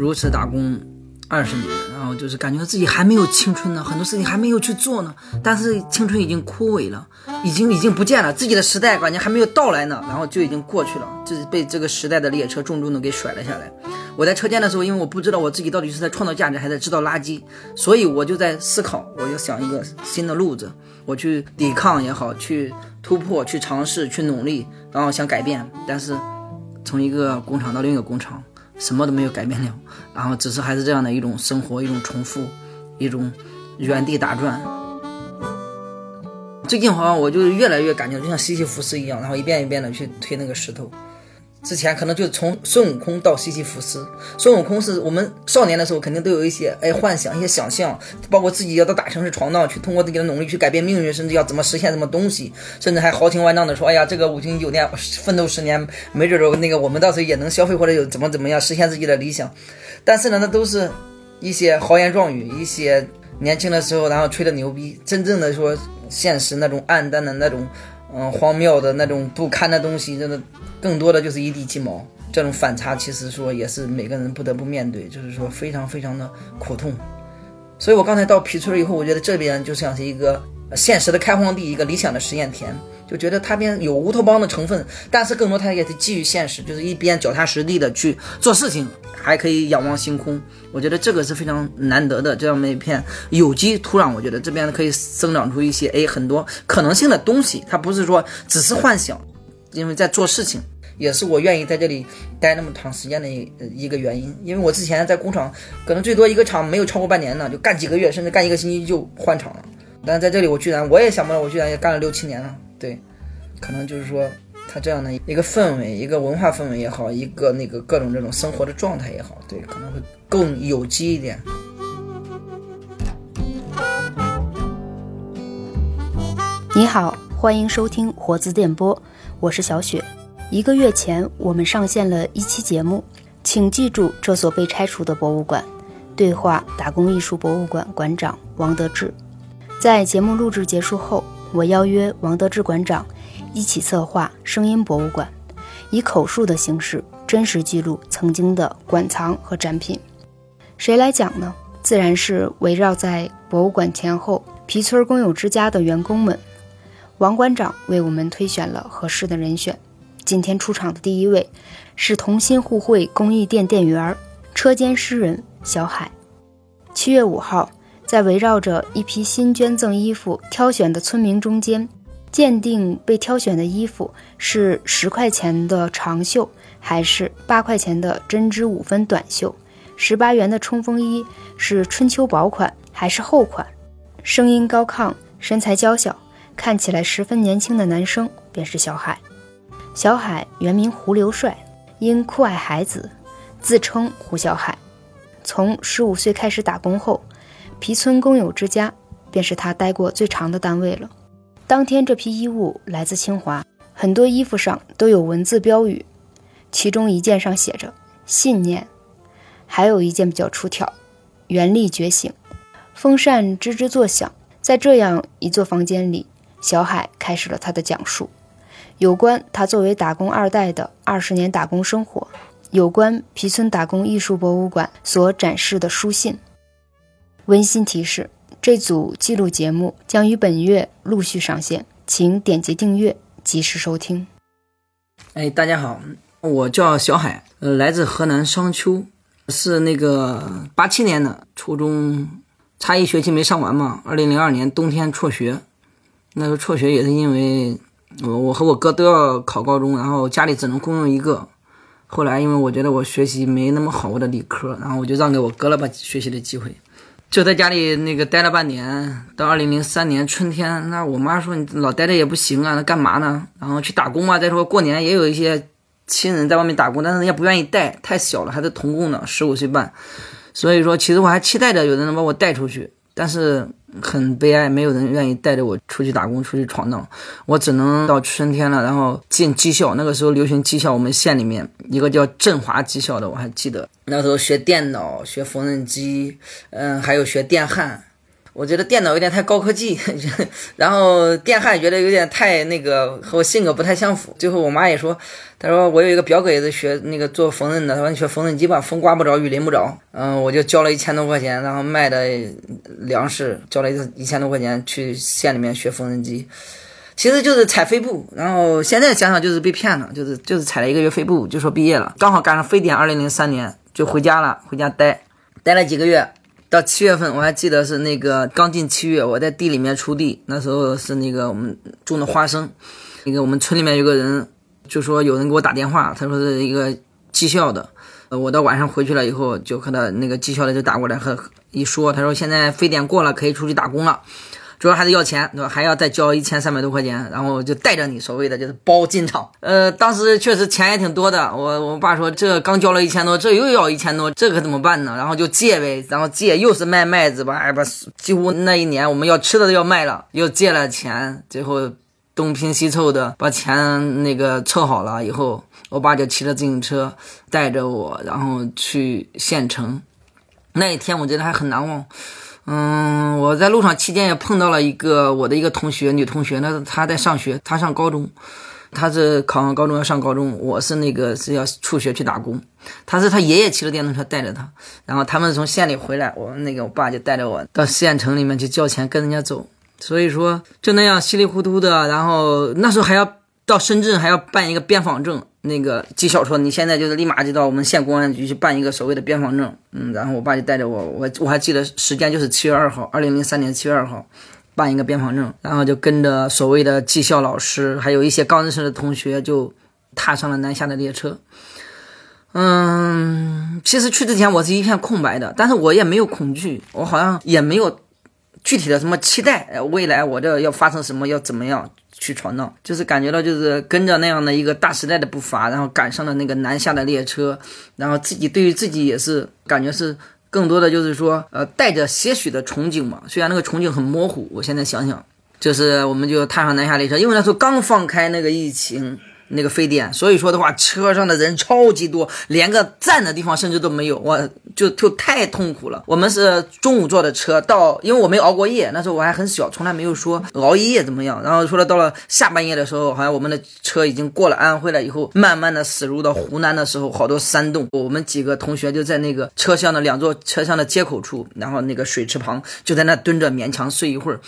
如此打工二十年，然后就是感觉自己还没有青春呢，很多事情还没有去做呢，但是青春已经枯萎了，已经已经不见了，自己的时代感觉还没有到来呢，然后就已经过去了，就是被这个时代的列车重重的给甩了下来。我在车间的时候，因为我不知道我自己到底是在创造价值，还是在制造垃圾，所以我就在思考，我就想一个新的路子，我去抵抗也好，去突破，去尝试，去努力，然后想改变，但是从一个工厂到另一个工厂。什么都没有改变了，然后只是还是这样的一种生活，一种重复，一种原地打转。最近好像我就越来越感觉就像西西弗斯一样，然后一遍一遍的去推那个石头。之前可能就从孙悟空到西西弗斯，孙悟空是我们少年的时候肯定都有一些哎幻想、一些想象，包括自己要到大城市闯荡，去通过自己的努力去改变命运，甚至要怎么实现什么东西，甚至还豪情万丈的说，哎呀，这个五星酒店奋斗十年，没准儿那个我们到时候也能消费或者有怎么怎么样实现自己的理想。但是呢，那都是一些豪言壮语，一些年轻的时候然后吹的牛逼，真正的说现实那种暗淡的那种。嗯，荒谬的那种不堪的东西，真的更多的就是一地鸡毛。这种反差，其实说也是每个人不得不面对，就是说非常非常的苦痛。所以我刚才到皮村以后，我觉得这边就像是一个现实的开荒地，一个理想的实验田。就觉得它边有乌托邦的成分，但是更多它也是基于现实，就是一边脚踏实地的去做事情，还可以仰望星空。我觉得这个是非常难得的这样的一片有机土壤。我觉得这边可以生长出一些哎很多可能性的东西，它不是说只是幻想，因为在做事情也是我愿意在这里待那么长时间的一一个原因。因为我之前在工厂，可能最多一个厂没有超过半年呢，就干几个月，甚至干一个星期就换厂了。但在这里，我居然我也想不到，我居然也干了六七年了。对，可能就是说，他这样的一个氛围，一个文化氛围也好，一个那个各种这种生活的状态也好，对，可能会更有机一点。你好，欢迎收听活字电波，我是小雪。一个月前，我们上线了一期节目，请记住这所被拆除的博物馆——对话打工艺术博物馆馆长王德志。在节目录制结束后。我邀约王德志馆长一起策划声音博物馆，以口述的形式真实记录曾经的馆藏和展品。谁来讲呢？自然是围绕在博物馆前后皮村工友之家的员工们。王馆长为我们推选了合适的人选。今天出场的第一位是同心互惠公益店店员、车间诗人小海。七月五号。在围绕着一批新捐赠衣服挑选的村民中间，鉴定被挑选的衣服是十块钱的长袖，还是八块钱的针织五分短袖？十八元的冲锋衣是春秋薄款还是厚款？声音高亢、身材娇小、看起来十分年轻的男生便是小海。小海原名胡刘帅，因酷爱孩子，自称胡小海。从十五岁开始打工后。皮村工友之家，便是他待过最长的单位了。当天这批衣物来自清华，很多衣服上都有文字标语，其中一件上写着“信念”，还有一件比较出挑，“原力觉醒”。风扇吱吱作响，在这样一座房间里，小海开始了他的讲述，有关他作为打工二代的二十年打工生活，有关皮村打工艺术博物馆所展示的书信。温馨提示：这组记录节目将于本月陆续上线，请点击订阅，及时收听。哎，大家好，我叫小海，呃，来自河南商丘，是那个八七年的初中，差一学期没上完嘛。二零零二年冬天辍学，那时候辍学也是因为我我和我哥都要考高中，然后家里只能供用一个。后来因为我觉得我学习没那么好，我的理科，然后我就让给我哥了吧学习的机会。就在家里那个待了半年，到二零零三年春天，那我妈说你老待着也不行啊，那干嘛呢？然后去打工嘛。再说过年也有一些亲人在外面打工，但是人家不愿意带，太小了，还是童工呢，十五岁半。所以说，其实我还期待着有人能把我带出去。但是很悲哀，没有人愿意带着我出去打工、出去闯荡。我只能到春天了，然后进技校。那个时候流行技校，我们县里面一个叫振华技校的，我还记得。那时候学电脑、学缝纫机，嗯，还有学电焊。我觉得电脑有点太高科技，然后电焊觉得有点太那个和我性格不太相符。最后我妈也说，她说我有一个表哥也是学那个做缝纫的，她说你学缝纫机吧，风刮不着，雨淋不着。嗯，我就交了一千多块钱，然后卖的粮食交了一一千多块钱去县里面学缝纫机，其实就是踩飞步。然后现在想想就是被骗了，就是就是踩了一个月飞步就说毕业了，刚好赶上非典二零零三年就回家了，回家待待了几个月。到七月份，我还记得是那个刚进七月，我在地里面锄地，那时候是那个我们种的花生，那个我们村里面有个人就说有人给我打电话，他说是一个技校的，我到晚上回去了以后，就和他那个技校的就打过来和一说，他说现在非典过了，可以出去打工了。主要还得要钱，对吧？还要再交一千三百多块钱，然后就带着你，所谓的就是包进场。呃，当时确实钱也挺多的。我我爸说，这刚交了一千多，这又要一千多，这可怎么办呢？然后就借呗，然后借又是卖麦子吧，哎把几乎那一年我们要吃的都要卖了，又借了钱，最后东拼西凑的把钱那个凑好了以后，我爸就骑着自行车带着我，然后去县城。那一天我觉得还很难忘。嗯，我在路上期间也碰到了一个我的一个同学，女同学，那她在上学，她上高中，她是考上高中要上高中，我是那个是要辍学去打工，她是她爷爷骑着电动车带着她，然后他们从县里回来，我那个我爸就带着我到县城里面去交钱跟人家走，所以说就那样稀里糊涂的，然后那时候还要到深圳还要办一个边防证。那个技校说，你现在就是立马就到我们县公安局去办一个所谓的边防证，嗯，然后我爸就带着我，我我还记得时间就是七月二号，二零零三年七月二号，办一个边防证，然后就跟着所谓的技校老师，还有一些刚认识的同学，就踏上了南下的列车。嗯，其实去之前我是一片空白的，但是我也没有恐惧，我好像也没有具体的什么期待，未来我这要发生什么，要怎么样。去闯荡，就是感觉到就是跟着那样的一个大时代的步伐，然后赶上了那个南下的列车，然后自己对于自己也是感觉是更多的就是说，呃，带着些许的憧憬嘛。虽然那个憧憬很模糊，我现在想想，就是我们就踏上南下列车，因为那时候刚放开那个疫情。那个非典，所以说的话，车上的人超级多，连个站的地方甚至都没有，我就就太痛苦了。我们是中午坐的车到，因为我没熬过夜，那时候我还很小，从来没有说熬一夜怎么样。然后说了到了下半夜的时候，好像我们的车已经过了安徽了，以后慢慢的驶入到湖南的时候，好多山洞，我们几个同学就在那个车厢的两座车厢的接口处，然后那个水池旁，就在那蹲着勉强睡一会儿。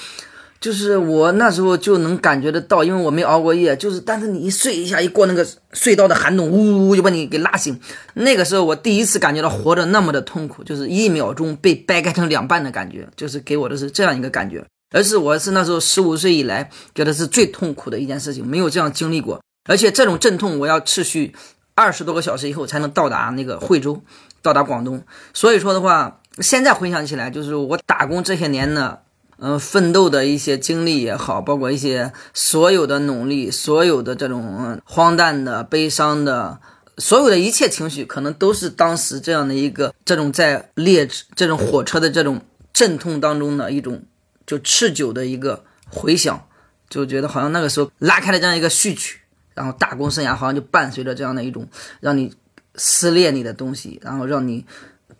就是我那时候就能感觉得到，因为我没熬过夜。就是，但是你一睡一下，一过那个隧道的寒冬，呜呜就把你给拉醒。那个时候我第一次感觉到活着那么的痛苦，就是一秒钟被掰开成两半的感觉，就是给我的是这样一个感觉。而是我是那时候十五岁以来觉得是最痛苦的一件事情，没有这样经历过。而且这种阵痛，我要持续二十多个小时以后才能到达那个惠州，到达广东。所以说的话，现在回想起来，就是我打工这些年呢。嗯，奋斗的一些经历也好，包括一些所有的努力，所有的这种荒诞的、悲伤的，所有的一切情绪，可能都是当时这样的一个这种在列这种火车的这种阵痛当中的一种就持久的一个回响，就觉得好像那个时候拉开了这样一个序曲，然后打工生涯好像就伴随着这样的一种让你撕裂你的东西，然后让你。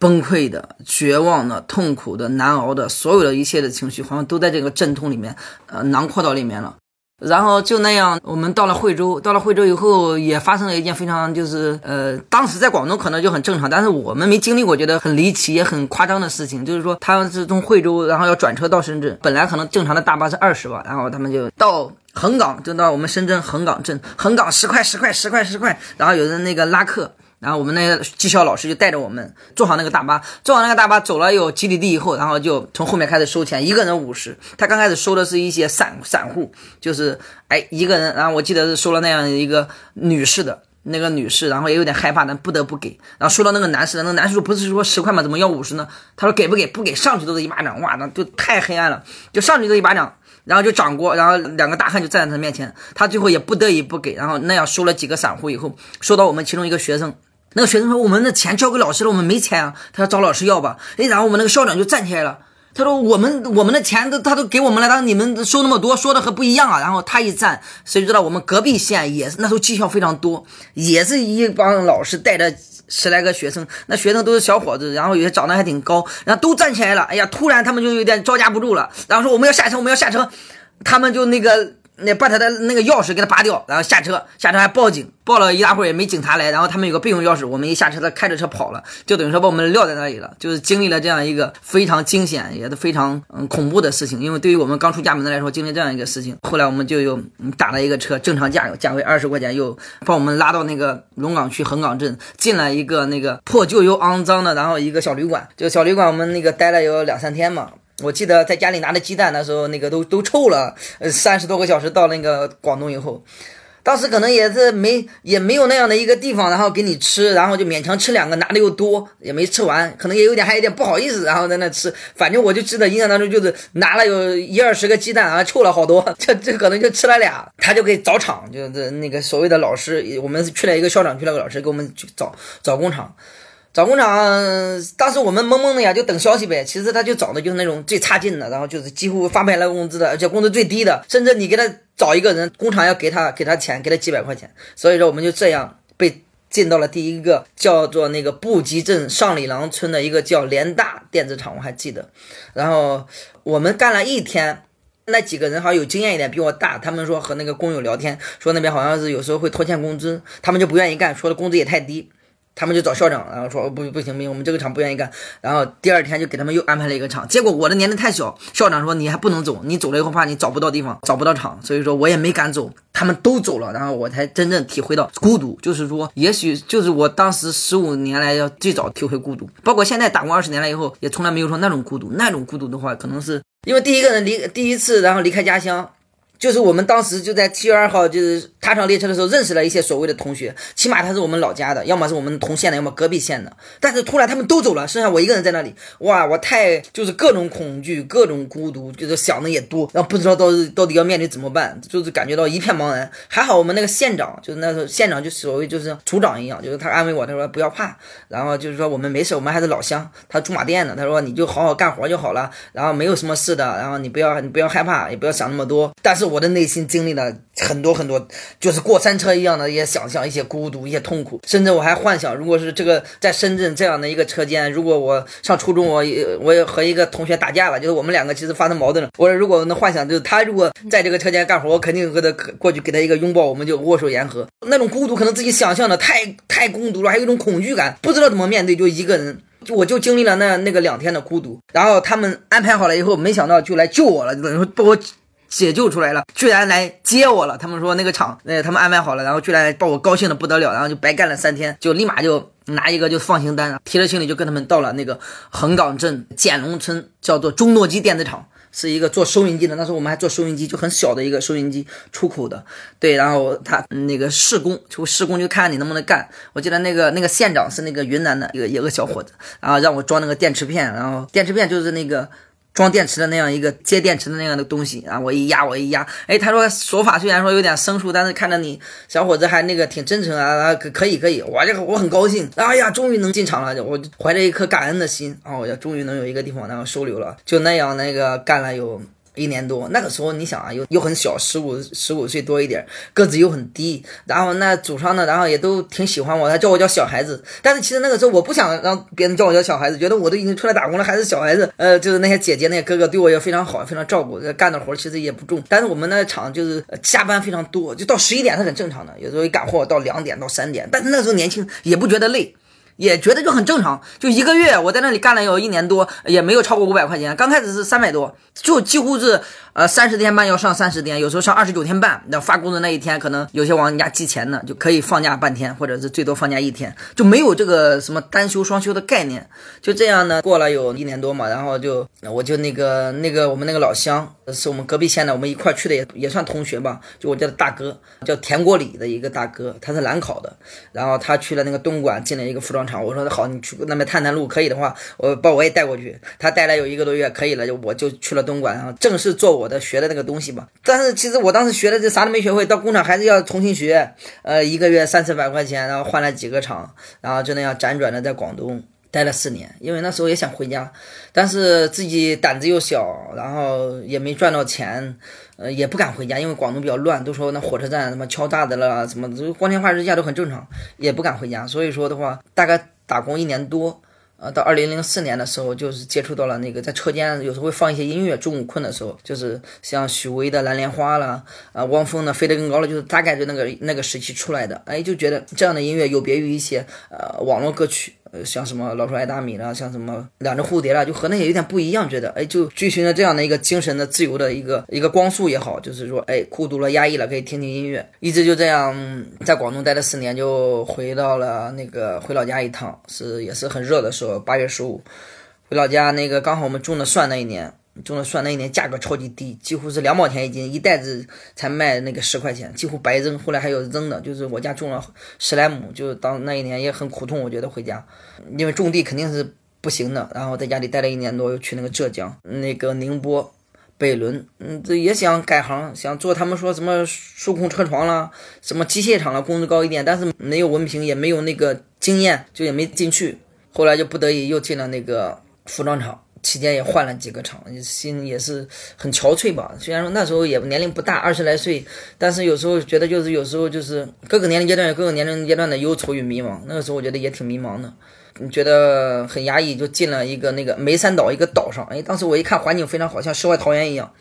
崩溃的、绝望的、痛苦的、难熬的，所有的一切的情绪，好像都在这个阵痛里面，呃，囊括到里面了。然后就那样，我们到了惠州，到了惠州以后，也发生了一件非常就是，呃，当时在广东可能就很正常，但是我们没经历过，觉得很离奇也很夸张的事情，就是说，他们是从惠州，然后要转车到深圳，本来可能正常的大巴是二十吧，然后他们就到横岗，就到我们深圳横岗镇，横岗十块十块十块十块，然后有人那个拉客。然后我们那个技校老师就带着我们坐好那个大巴，坐好那个大巴走了有几里地以后，然后就从后面开始收钱，一个人五十。他刚开始收的是一些散散户，就是哎一个人，然后我记得是收了那样一个女士的那个女士，然后也有点害怕，但不得不给。然后收到那个男士的，那个男士说不是说十块吗？怎么要五十呢？他说给不给？不给，上去都是一巴掌，哇，那就太黑暗了，就上去都一巴掌。然后就掌过，然后两个大汉就站在他面前，他最后也不得已不给，然后那样收了几个散户以后，收到我们其中一个学生。那个学生说：“我们的钱交给老师了，我们没钱啊。”他说：“找老师要吧。”哎，然后我们那个校长就站起来了。他说：“我们我们的钱都他都给我们了，但你们收那么多，说的和不一样啊。”然后他一站，谁知道我们隔壁县也是那时候绩效非常多，也是一帮老师带着十来个学生，那学生都是小伙子，然后有些长得还挺高，然后都站起来了。哎呀，突然他们就有点招架不住了，然后说我们要下车，我们要下车，他们就那个。那把他的那个钥匙给他拔掉，然后下车，下车还报警，报了一大会儿也没警察来，然后他们有个备用钥匙，我们一下车他开着车跑了，就等于说把我们撂在那里了，就是经历了这样一个非常惊险也是非常嗯恐怖的事情，因为对于我们刚出家门的来说，经历这样一个事情，后来我们就又打了一个车，正常价价位二十块钱，又把我们拉到那个龙岗区横岗镇，进了一个那个破旧又肮脏的，然后一个小旅馆，就小旅馆我们那个待了有两三天嘛。我记得在家里拿的鸡蛋，那时候那个都都臭了。呃，三十多个小时到那个广东以后，当时可能也是没也没有那样的一个地方，然后给你吃，然后就勉强吃两个，拿的又多，也没吃完，可能也有点还有点不好意思，然后在那吃。反正我就记得印象当中就是拿了有一二十个鸡蛋啊，臭了好多，这这可能就吃了俩。他就给找厂，就是那个所谓的老师，我们去了一个校长，去了个老师给我们去找找工厂。找工厂，当时我们懵懵的呀，就等消息呗。其实他就找的就是那种最差劲的，然后就是几乎发不下来工资的，而且工资最低的，甚至你给他找一个人，工厂要给他给他钱，给他几百块钱。所以说我们就这样被进到了第一个叫做那个布吉镇上里郎村的一个叫联大电子厂，我还记得。然后我们干了一天，那几个人好像有经验一点，比我大，他们说和那个工友聊天，说那边好像是有时候会拖欠工资，他们就不愿意干，说的工资也太低。他们就找校长，然后说不不行不行，我们这个厂不愿意干。然后第二天就给他们又安排了一个厂。结果我的年龄太小，校长说你还不能走，你走了以后怕你找不到地方，找不到厂，所以说我也没敢走。他们都走了，然后我才真正体会到孤独。就是说，也许就是我当时十五年来要最早体会孤独，包括现在打工二十年了以后，也从来没有说那种孤独。那种孤独的话，可能是因为第一个人离第一次，然后离开家乡。就是我们当时就在七月二号，就是踏上列车的时候，认识了一些所谓的同学，起码他是我们老家的，要么是我们同县的，要么隔壁县的。但是突然他们都走了，剩下我一个人在那里，哇，我太就是各种恐惧，各种孤独，就是想的也多，然后不知道到底到底要面临怎么办，就是感觉到一片茫然。还好我们那个县长，就是那时候县长就所谓就是组长一样，就是他安慰我，他说不要怕，然后就是说我们没事，我们还是老乡，他驻马店的，他说你就好好干活就好了，然后没有什么事的，然后你不要你不要害怕，也不要想那么多。但是我的内心经历了很多很多，就是过山车一样的一些想象，一些孤独，一些痛苦，甚至我还幻想，如果是这个在深圳这样的一个车间，如果我上初中，我我也和一个同学打架了，就是我们两个其实发生矛盾了。我说如果能幻想，就是他如果在这个车间干活，我肯定和他过去给他一个拥抱，我们就握手言和。那种孤独可能自己想象的太太孤独了，还有一种恐惧感，不知道怎么面对，就一个人，我就经历了那那个两天的孤独。然后他们安排好了以后，没想到就来救我了，等于说把我。解救出来了，居然来接我了。他们说那个厂，呃，他们安排好了，然后居然把我高兴的不得了，然后就白干了三天，就立马就拿一个就放行单，提着行李就跟他们到了那个横岗镇简龙村，叫做中诺基电子厂，是一个做收音机的。那时候我们还做收音机，就很小的一个收音机出口的。对，然后他那个试工，就试工就看你能不能干。我记得那个那个县长是那个云南的一个一个小伙子，然后让我装那个电池片，然后电池片就是那个。装电池的那样一个接电池的那样的东西啊，我一压我一压，哎，他说手法虽然说有点生疏，但是看着你小伙子还那个挺真诚啊，可可以可以，我这个我很高兴，哎呀，终于能进场了，我怀着一颗感恩的心哦，呀，终于能有一个地方然后收留了，就那样那个干了有。一年多，那个时候你想啊，又又很小，十五十五岁多一点，个子又很低，然后那祖上呢，然后也都挺喜欢我，他叫我叫小孩子。但是其实那个时候我不想让别人叫我叫小孩子，觉得我都已经出来打工了，还是小孩子。呃，就是那些姐姐那些哥哥对我也非常好，非常照顾，干的活其实也不重。但是我们那厂就是加班非常多，就到十一点是很正常的，有时候一赶货到两点到三点。但是那时候年轻也不觉得累。也觉得就很正常，就一个月我在那里干了有一年多，也没有超过五百块钱。刚开始是三百多，就几乎是呃三十天半要上三十天，有时候上二十九天半。那发工资那一天，可能有些往人家寄钱呢，就可以放假半天，或者是最多放假一天，就没有这个什么单休双休的概念。就这样呢，过了有一年多嘛，然后就我就那个那个我们那个老乡，是我们隔壁县的，我们一块去的也也算同学吧。就我叫他大哥，叫田国礼的一个大哥，他是兰考的，然后他去了那个东莞进了一个服装。厂我说好，你去那边探探路，可以的话，我把我也带过去。他带来有一个多月，可以了，就我就去了东莞，然后正式做我的学的那个东西吧。但是其实我当时学的这啥都没学会，到工厂还是要重新学。呃，一个月三四百块钱，然后换了几个厂，然后就那样辗转的在广东待了四年，因为那时候也想回家，但是自己胆子又小，然后也没赚到钱，呃，也不敢回家，因为广东比较乱，都说那火车站什么敲诈的了，什么光天化日下都很正常，也不敢回家。所以说的话，大概打工一年多。呃，到二零零四年的时候，就是接触到了那个在车间，有时候会放一些音乐。中午困的时候，就是像许巍的《蓝莲花》啦，啊，汪峰的《飞得更高了》，就是大概就那个那个时期出来的。哎，就觉得这样的音乐有别于一些呃网络歌曲。呃，像什么老鼠爱大米啦，像什么两只蝴蝶啦，就和那些有点不一样，觉得哎，就追寻着这样的一个精神的自由的一个一个光速也好，就是说哎，孤独了、压抑了，可以听听音乐，一直就这样在广东待了四年，就回到了那个回老家一趟，是也是很热的时候，八月十五回老家，那个刚好我们种的蒜那一年。种了蒜那一年价格超级低，几乎是两毛钱一斤，一袋子才卖那个十块钱，几乎白扔。后来还有扔的，就是我家种了十来亩，就当那一年也很苦痛。我觉得回家，因为种地肯定是不行的。然后在家里待了一年多，又去那个浙江、那个宁波、北仑，嗯，这也想改行，想做他们说什么数控车床啦，什么机械厂了，工资高一点，但是没有文凭，也没有那个经验，就也没进去。后来就不得已又进了那个服装厂。期间也换了几个厂，心也是很憔悴吧。虽然说那时候也年龄不大，二十来岁，但是有时候觉得就是有时候就是各个年龄阶段有各个年龄阶段的忧愁与迷茫。那个时候我觉得也挺迷茫的，觉得很压抑，就进了一个那个梅山岛一个岛上。哎，当时我一看环境非常好，像世外桃源一样。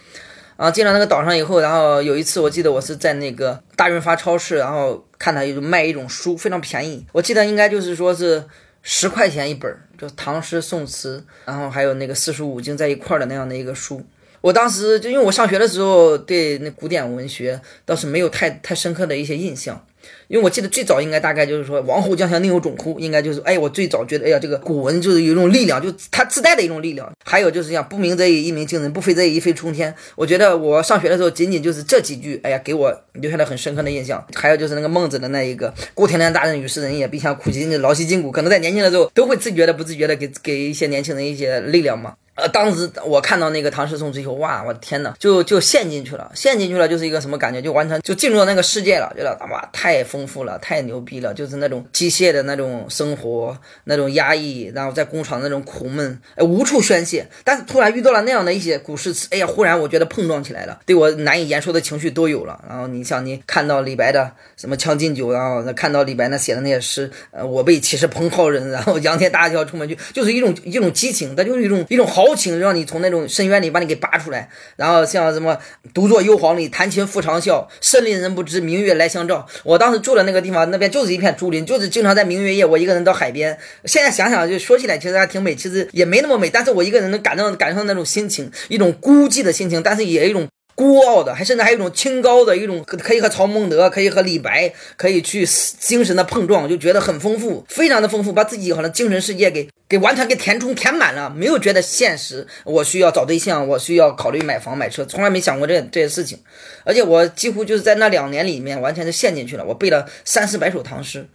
啊，进了那个岛上以后，然后有一次我记得我是在那个大润发超市，然后看他有卖一种书，非常便宜。我记得应该就是说是。十块钱一本，就唐诗宋词，然后还有那个四书五经在一块儿的那样的一个书。我当时就因为我上学的时候对那古典文学倒是没有太太深刻的一些印象。因为我记得最早应该大概就是说“王侯将相宁有种乎”，应该就是哎，我最早觉得哎呀，这个古文就是有一种力量，就它自带的一种力量。还有就是像“不鸣则已，一鸣惊人；不飞则已，一飞冲天”。我觉得我上学的时候，仅仅就是这几句，哎呀，给我留下了很深刻的印象。还有就是那个孟子的那一个“故田连大任于斯人也，必先苦其心志，劳其筋骨”，可能在年轻的时候都会自觉的、不自觉的给给一些年轻人一些力量嘛。呃，当时我看到那个唐诗宋词以后，哇，我的天呐，就就陷进去了，陷进去了，就是一个什么感觉？就完全就进入到那个世界了，觉得哇，太丰富了，太牛逼了，就是那种机械的那种生活，那种压抑，然后在工厂那种苦闷，哎，无处宣泄。但是突然遇到了那样的一些古诗词，哎呀，忽然我觉得碰撞起来了，对我难以言说的情绪都有了。然后你像你看到李白的什么《将进酒》，然后看到李白那写的那些诗，呃，我辈岂是蓬蒿人，然后仰天大笑出门去，就是一种一种激情，它就是一种一种豪邀请，让你从那种深渊里把你给拔出来，然后像什么独坐幽篁里，弹琴复长啸，深林人不知，明月来相照。我当时住的那个地方，那边就是一片竹林，就是经常在明月夜，我一个人到海边。现在想想，就说起来其实还挺美，其实也没那么美，但是我一个人能感到感受那种心情，一种孤寂的心情，但是也有一种。孤傲的，还甚至还有一种清高的一种，可以和曹孟德，可以和李白，可以去精神的碰撞，就觉得很丰富，非常的丰富，把自己好像精神世界给给完全给填充填满了，没有觉得现实，我需要找对象，我需要考虑买房买车，从来没想过这这些事情，而且我几乎就是在那两年里面完全是陷进去了，我背了三四百首唐诗。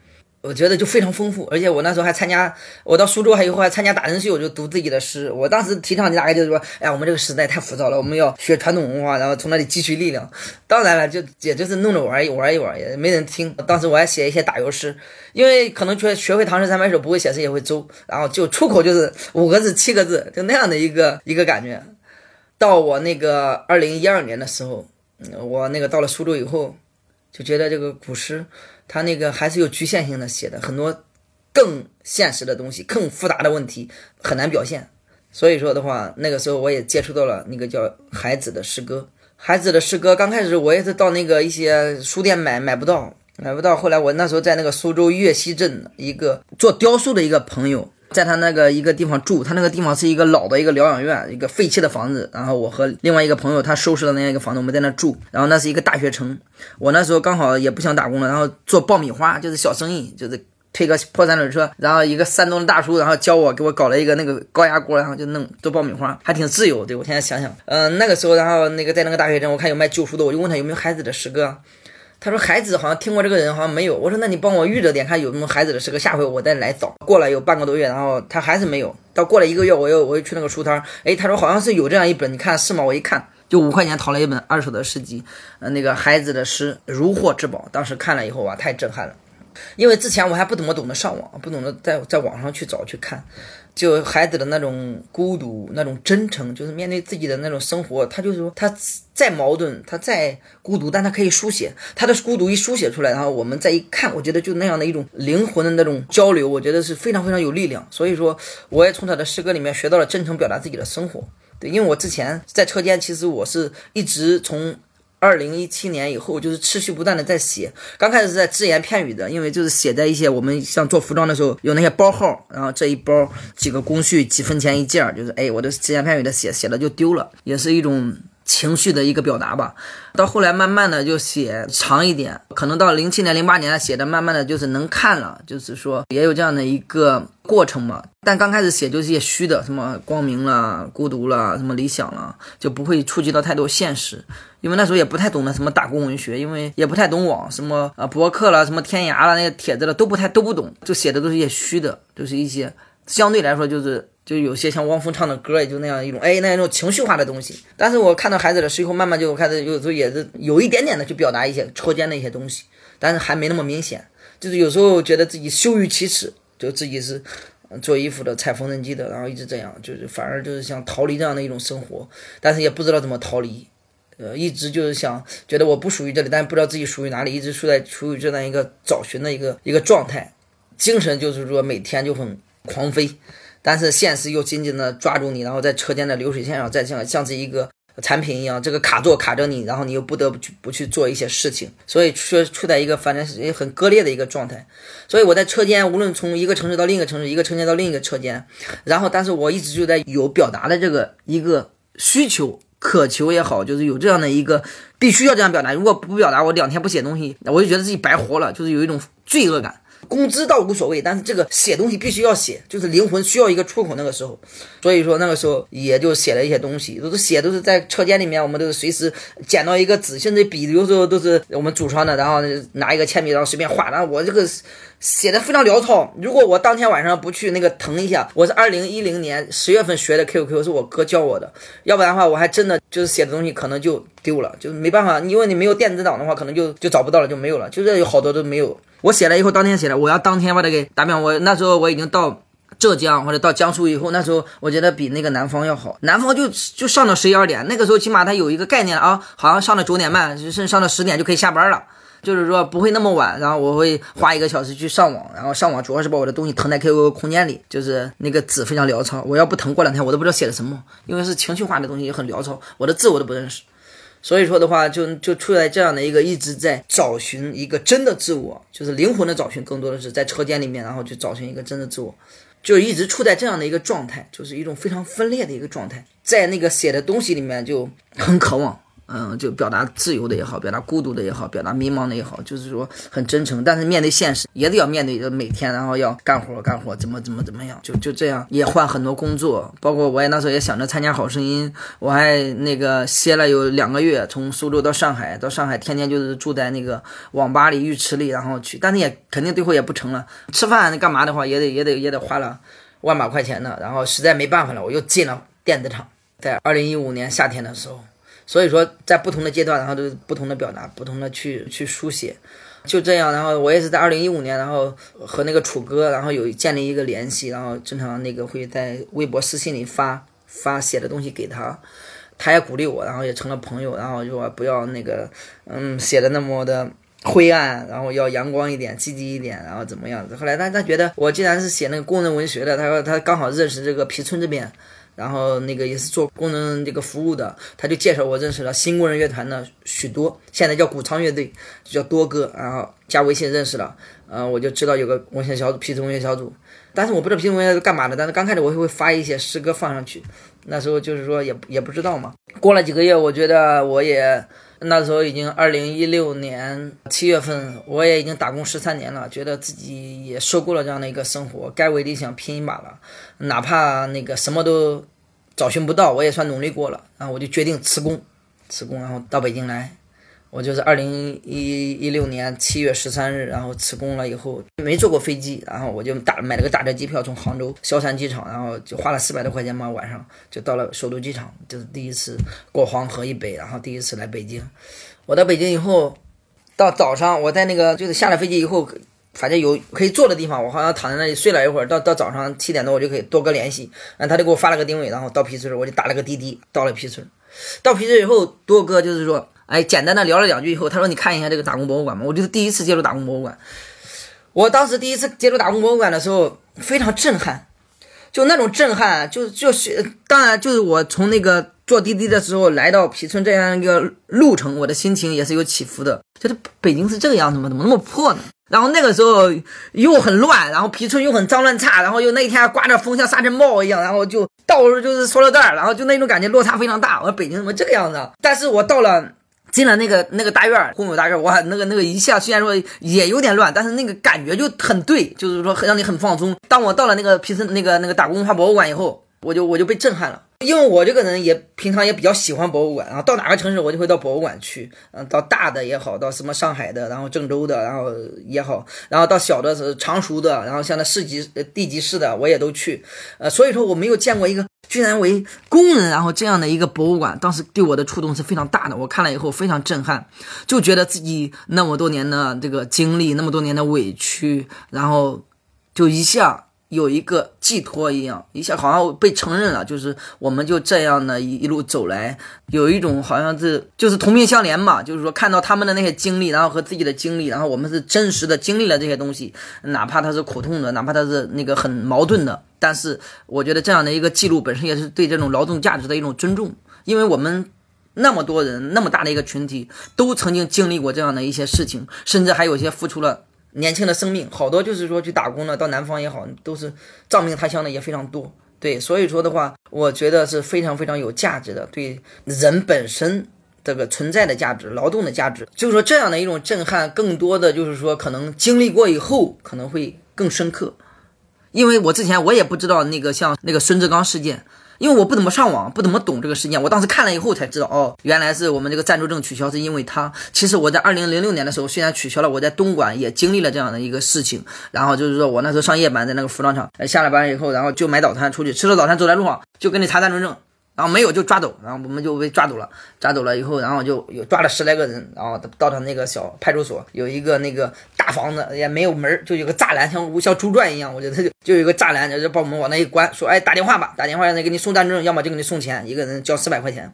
我觉得就非常丰富，而且我那时候还参加，我到苏州还以后还参加达人秀，我就读自己的诗。我当时提倡的大概就是说，哎呀，我们这个时代太浮躁了，我们要学传统文化，然后从那里汲取力量。当然了，就也就是弄着玩一玩一玩，也没人听。当时我还写一些打油诗，因为可能学学会唐诗三百首，不会写诗也会周，然后就出口就是五个字、七个字，就那样的一个一个感觉。到我那个二零一二年的时候，我那个到了苏州以后，就觉得这个古诗。他那个还是有局限性的写的，很多更现实的东西、更复杂的问题很难表现。所以说的话，那个时候我也接触到了那个叫孩子的诗歌。孩子的诗歌刚开始我也是到那个一些书店买，买不到，买不到。后来我那时候在那个苏州岳西镇一个做雕塑的一个朋友。在他那个一个地方住，他那个地方是一个老的一个疗养院，一个废弃的房子。然后我和另外一个朋友，他收拾了那样一个房子，我们在那住。然后那是一个大学城，我那时候刚好也不想打工了，然后做爆米花，就是小生意，就是推个破三轮车。然后一个山东的大叔，然后教我，给我搞了一个那个高压锅，然后就弄做爆米花，还挺自由。对我现在想想，嗯，那个时候，然后那个在那个大学城，我看有卖旧书的，我就问他有没有孩子的诗歌。他说孩子好像听过这个人，好像没有。我说那你帮我预着点，看有什么孩子的诗歌，下回我再来找。过了有半个多月，然后他还是没有。到过了一个月，我又我又去那个书摊，哎，他说好像是有这样一本，你看是吗？我一看就五块钱淘了一本二手的诗集，呃，那个孩子的诗如获至宝。当时看了以后哇，太震撼了。因为之前我还不怎么懂得上网，不懂得在在网上去找去看。就孩子的那种孤独，那种真诚，就是面对自己的那种生活，他就是说他再矛盾，他再孤独，但他可以书写他的孤独一书写出来，然后我们再一看，我觉得就那样的一种灵魂的那种交流，我觉得是非常非常有力量。所以说，我也从他的诗歌里面学到了真诚表达自己的生活。对，因为我之前在车间，其实我是一直从。二零一七年以后，就是持续不断的在写。刚开始是在只言片语的，因为就是写在一些我们像做服装的时候有那些包号，然后这一包几个工序几分钱一件，就是哎，我都只言片语的写写了就丢了，也是一种情绪的一个表达吧。到后来慢慢的就写长一点，可能到零七年零八年写的慢慢的就是能看了，就是说也有这样的一个过程嘛。但刚开始写就是些虚的，什么光明了、孤独了、什么理想了，就不会触及到太多现实。因为那时候也不太懂得什么打工文学，因为也不太懂网，什么啊博客了，什么天涯了那些帖子了都不太都不懂，就写的都是一些虚的，就是一些相对来说就是就有些像汪峰唱的歌，也就那样一种哎那样一种情绪化的东西。但是我看到孩子的时候，慢慢就开始有时候也是有一点点的去表达一些车间的一些东西，但是还没那么明显。就是有时候觉得自己羞于启齿，就自己是做衣服的、裁缝纫机的，然后一直这样，就是反而就是想逃离这样的一种生活，但是也不知道怎么逃离。呃，一直就是想觉得我不属于这里，但是不知道自己属于哪里，一直处在处于这样一个找寻的一个一个状态，精神就是说每天就很狂飞，但是现实又紧紧的抓住你，然后在车间的流水线上，再像像这一个产品一样，这个卡座卡着你，然后你又不得不去不去做一些事情，所以处处在一个反正是很割裂的一个状态。所以我在车间，无论从一个城市到另一个城市，一个车间到另一个车间，然后但是我一直就在有表达的这个一个需求。渴求也好，就是有这样的一个必须要这样表达。如果不表达，我两天不写东西，我就觉得自己白活了，就是有一种罪恶感。工资倒无所谓，但是这个写东西必须要写，就是灵魂需要一个出口。那个时候，所以说那个时候也就写了一些东西，都是写都是在车间里面，我们都是随时捡到一个纸，甚至笔，有时候都是我们祖传的，然后拿一个铅笔，然后随便画。然后我这个。写的非常潦草。如果我当天晚上不去那个腾一下，我是二零一零年十月份学的 QQ，是我哥教我的。要不然的话，我还真的就是写的东西可能就丢了，就是没办法。因为你没有电子档的话，可能就就找不到了，就没有了。就是有好多都没有。我写了以后，当天写的，我要当天把它给打表。我那时候我已经到浙江或者到江苏以后，那时候我觉得比那个南方要好。南方就就上到十一二点，那个时候起码他有一个概念啊，好像上到九点半，甚至上到十点就可以下班了。就是说不会那么晚，然后我会花一个小时去上网，然后上网主要是把我的东西腾在 QQ 空间里，就是那个字非常潦草，我要不腾过两天我都不知道写的什么，因为是情绪化的东西也很潦草，我的字我都不认识，所以说的话就就处在这样的一个一直在找寻一个真的自我，就是灵魂的找寻，更多的是在车间里面，然后去找寻一个真的自我，就一直处在这样的一个状态，就是一种非常分裂的一个状态，在那个写的东西里面就很渴望。嗯，就表达自由的也好，表达孤独的也好，表达迷茫的也好，就是说很真诚。但是面对现实，也得要面对着，每天然后要干活干活，怎么怎么怎么样，就就这样也换很多工作。包括我也那时候也想着参加好声音，我还那个歇了有两个月，从苏州到上海，到上海天天就是住在那个网吧里、浴池里，然后去，但是也肯定最后也不成了。吃饭干嘛的话，也得也得也得花了万把块钱呢。然后实在没办法了，我又进了电子厂，在二零一五年夏天的时候。所以说，在不同的阶段，然后都不同的表达，不同的去去书写，就这样。然后我也是在二零一五年，然后和那个楚哥，然后有建立一个联系，然后经常那个会在微博私信里发发写的东西给他，他也鼓励我，然后也成了朋友，然后就说不要那个嗯写的那么的灰暗，然后要阳光一点，积极一点，然后怎么样子。后来他他觉得我既然是写那个工人文学的，他说他刚好认识这个皮村这边。然后那个也是做工人这个服务的，他就介绍我认识了新工人乐团的许多，现在叫谷仓乐队，就叫多哥。然后加微信认识了，嗯，我就知道有个文学小组，皮子文学小组，但是我不知道皮子文学是干嘛的。但是刚开始我会发一些诗歌放上去，那时候就是说也也不知道嘛。过了几个月，我觉得我也。那时候已经二零一六年七月份，我也已经打工十三年了，觉得自己也受够了这样的一个生活，该为理想拼一把了。哪怕那个什么都找寻不到，我也算努力过了。然后我就决定辞工，辞工，然后到北京来。我就是二零一一六年七月十三日，然后辞工了以后，没坐过飞机，然后我就打买了个打折机票，从杭州萧山机场，然后就花了四百多块钱嘛，晚上就到了首都机场，就是第一次过黄河以北，然后第一次来北京。我到北京以后，到早上我在那个就是下了飞机以后，反正有可以坐的地方，我好像躺在那里睡了一会儿，到到早上七点多我就可以多哥联系，然后他就给我发了个定位，然后到皮村，我就打了个滴滴到了皮村。到皮村以后，多哥就是说，哎，简单的聊了两句以后，他说你看一下这个打工博物馆嘛，我就是第一次接触打工博物馆。我当时第一次接触打工博物馆的时候，非常震撼，就那种震撼，就就是当然就是我从那个坐滴滴的时候来到皮村这样一个路程，我的心情也是有起伏的，就是北京是这个样子吗？怎么那么破呢？然后那个时候又很乱，然后皮村又很脏乱差，然后又那天刮着风像沙尘暴一样，然后就到处就是塑料袋，然后就那种感觉落差非常大。我说北京怎么这个样子？但是我到了。进了那个那个大院，红友大院，哇，那个那个一下虽然说也有点乱，但是那个感觉就很对，就是说很让你很放松。当我到了那个皮森那个那个打工文化博物馆以后，我就我就被震撼了，因为我这个人也平常也比较喜欢博物馆，然后到哪个城市我就会到博物馆去，嗯，到大的也好，到什么上海的，然后郑州的，然后也好，然后到小的是常熟的，然后像那市级地级市的我也都去，呃，所以说我没有见过一个。居然为工人，然后这样的一个博物馆，当时对我的触动是非常大的。我看了以后非常震撼，就觉得自己那么多年的这个经历，那么多年的委屈，然后就一下。有一个寄托一样，一下好像被承认了，就是我们就这样的一一路走来，有一种好像是就是同病相怜嘛，就是说看到他们的那些经历，然后和自己的经历，然后我们是真实的经历了这些东西，哪怕他是苦痛的，哪怕他是那个很矛盾的，但是我觉得这样的一个记录本身也是对这种劳动价值的一种尊重，因为我们那么多人那么大的一个群体都曾经经历过这样的一些事情，甚至还有些付出了。年轻的生命，好多就是说去打工的，到南方也好，都是藏命他乡的也非常多。对，所以说的话，我觉得是非常非常有价值的，对人本身这个存在的价值、劳动的价值，就是说这样的一种震撼，更多的就是说可能经历过以后可能会更深刻。因为我之前我也不知道那个像那个孙志刚事件。因为我不怎么上网，不怎么懂这个事件。我当时看了以后才知道，哦，原来是我们这个暂住证取消是因为他。其实我在二零零六年的时候，虽然取消了，我在东莞也经历了这样的一个事情。然后就是说我那时候上夜班，在那个服装厂，下了班以后，然后就买早餐出去，吃了早餐走在路上就给你查暂住证。然后没有就抓走，然后我们就被抓走了。抓走了以后，然后就有抓了十来个人，然后到他那个小派出所，有一个那个大房子，也没有门，就有个栅栏，像像猪圈一样。我觉得就就有个栅栏，就把我们往那一关，说哎打电话吧，打电话让他给你送单证，要么就给你送钱，一个人交四百块钱。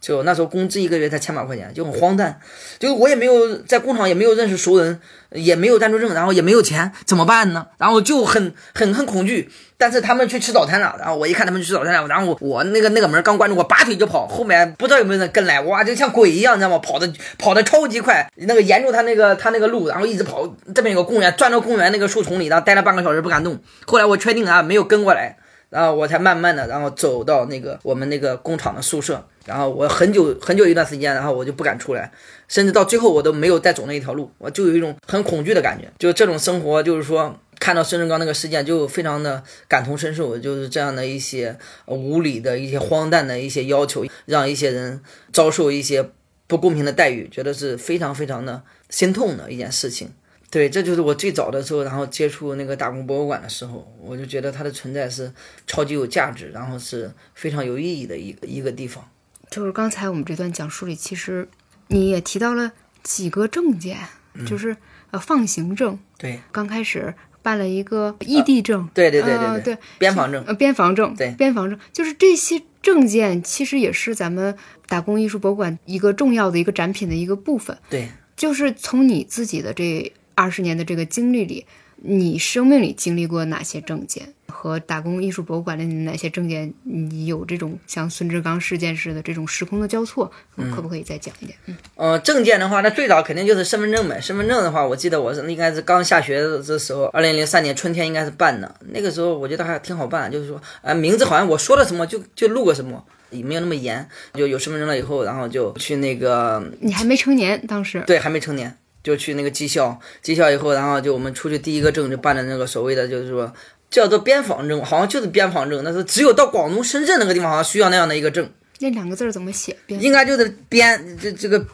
就那时候工资一个月才千把块钱，就很荒诞。就我也没有在工厂也没有认识熟人，也没有暂住证，然后也没有钱，怎么办呢？然后就很很很恐惧。但是他们去吃早餐了，然后我一看他们去吃早餐了，然后我那个那个门刚关住，我拔腿就跑，后面不知道有没有人跟来，哇，就像鬼一样，你知道吗？跑的跑的超级快，那个沿着他那个他那个路，然后一直跑。这边有个公园，钻到公园那个树丛里，然后待了半个小时不敢动。后来我确定啊，没有跟过来。然后我才慢慢的，然后走到那个我们那个工厂的宿舍，然后我很久很久一段时间，然后我就不敢出来，甚至到最后我都没有再走那一条路，我就有一种很恐惧的感觉。就这种生活，就是说看到孙正刚那个事件，就非常的感同身受，就是这样的一些无理的一些荒诞的一些要求，让一些人遭受一些不公平的待遇，觉得是非常非常的心痛的一件事情。对，这就是我最早的时候，然后接触那个打工博物馆的时候，我就觉得它的存在是超级有价值，然后是非常有意义的一个一个地方。就是刚才我们这段讲述里，其实你也提到了几个证件，就是呃放行证，对，刚开始办了一个异地证，对对对对对，边防证，呃边防证，对边防证，就是这些证件其实也是咱们打工艺术博物馆一个重要的一个展品的一个部分。对，就是从你自己的这。二十年的这个经历里，你生命里经历过哪些证件？和打工艺术博物馆的哪些证件，你有这种像孙志刚事件似的这种时空的交错？可不可以再讲一点？嗯，呃，证件的话，那最早肯定就是身份证呗。身份证的话，我记得我是应该是刚下学的时候，二零零三年春天应该是办的。那个时候我觉得还挺好办，就是说，呃，名字好像我说了什么就就录个什么，也没有那么严。就有身份证了以后，然后就去那个。你还没成年当时？对，还没成年。就去那个技校，技校以后，然后就我们出去第一个证就办的那个所谓的就是说叫做边防证，好像就是边防证，那是只有到广东深圳那个地方好像需要那样的一个证。那两个字怎么写？应该就是边这这个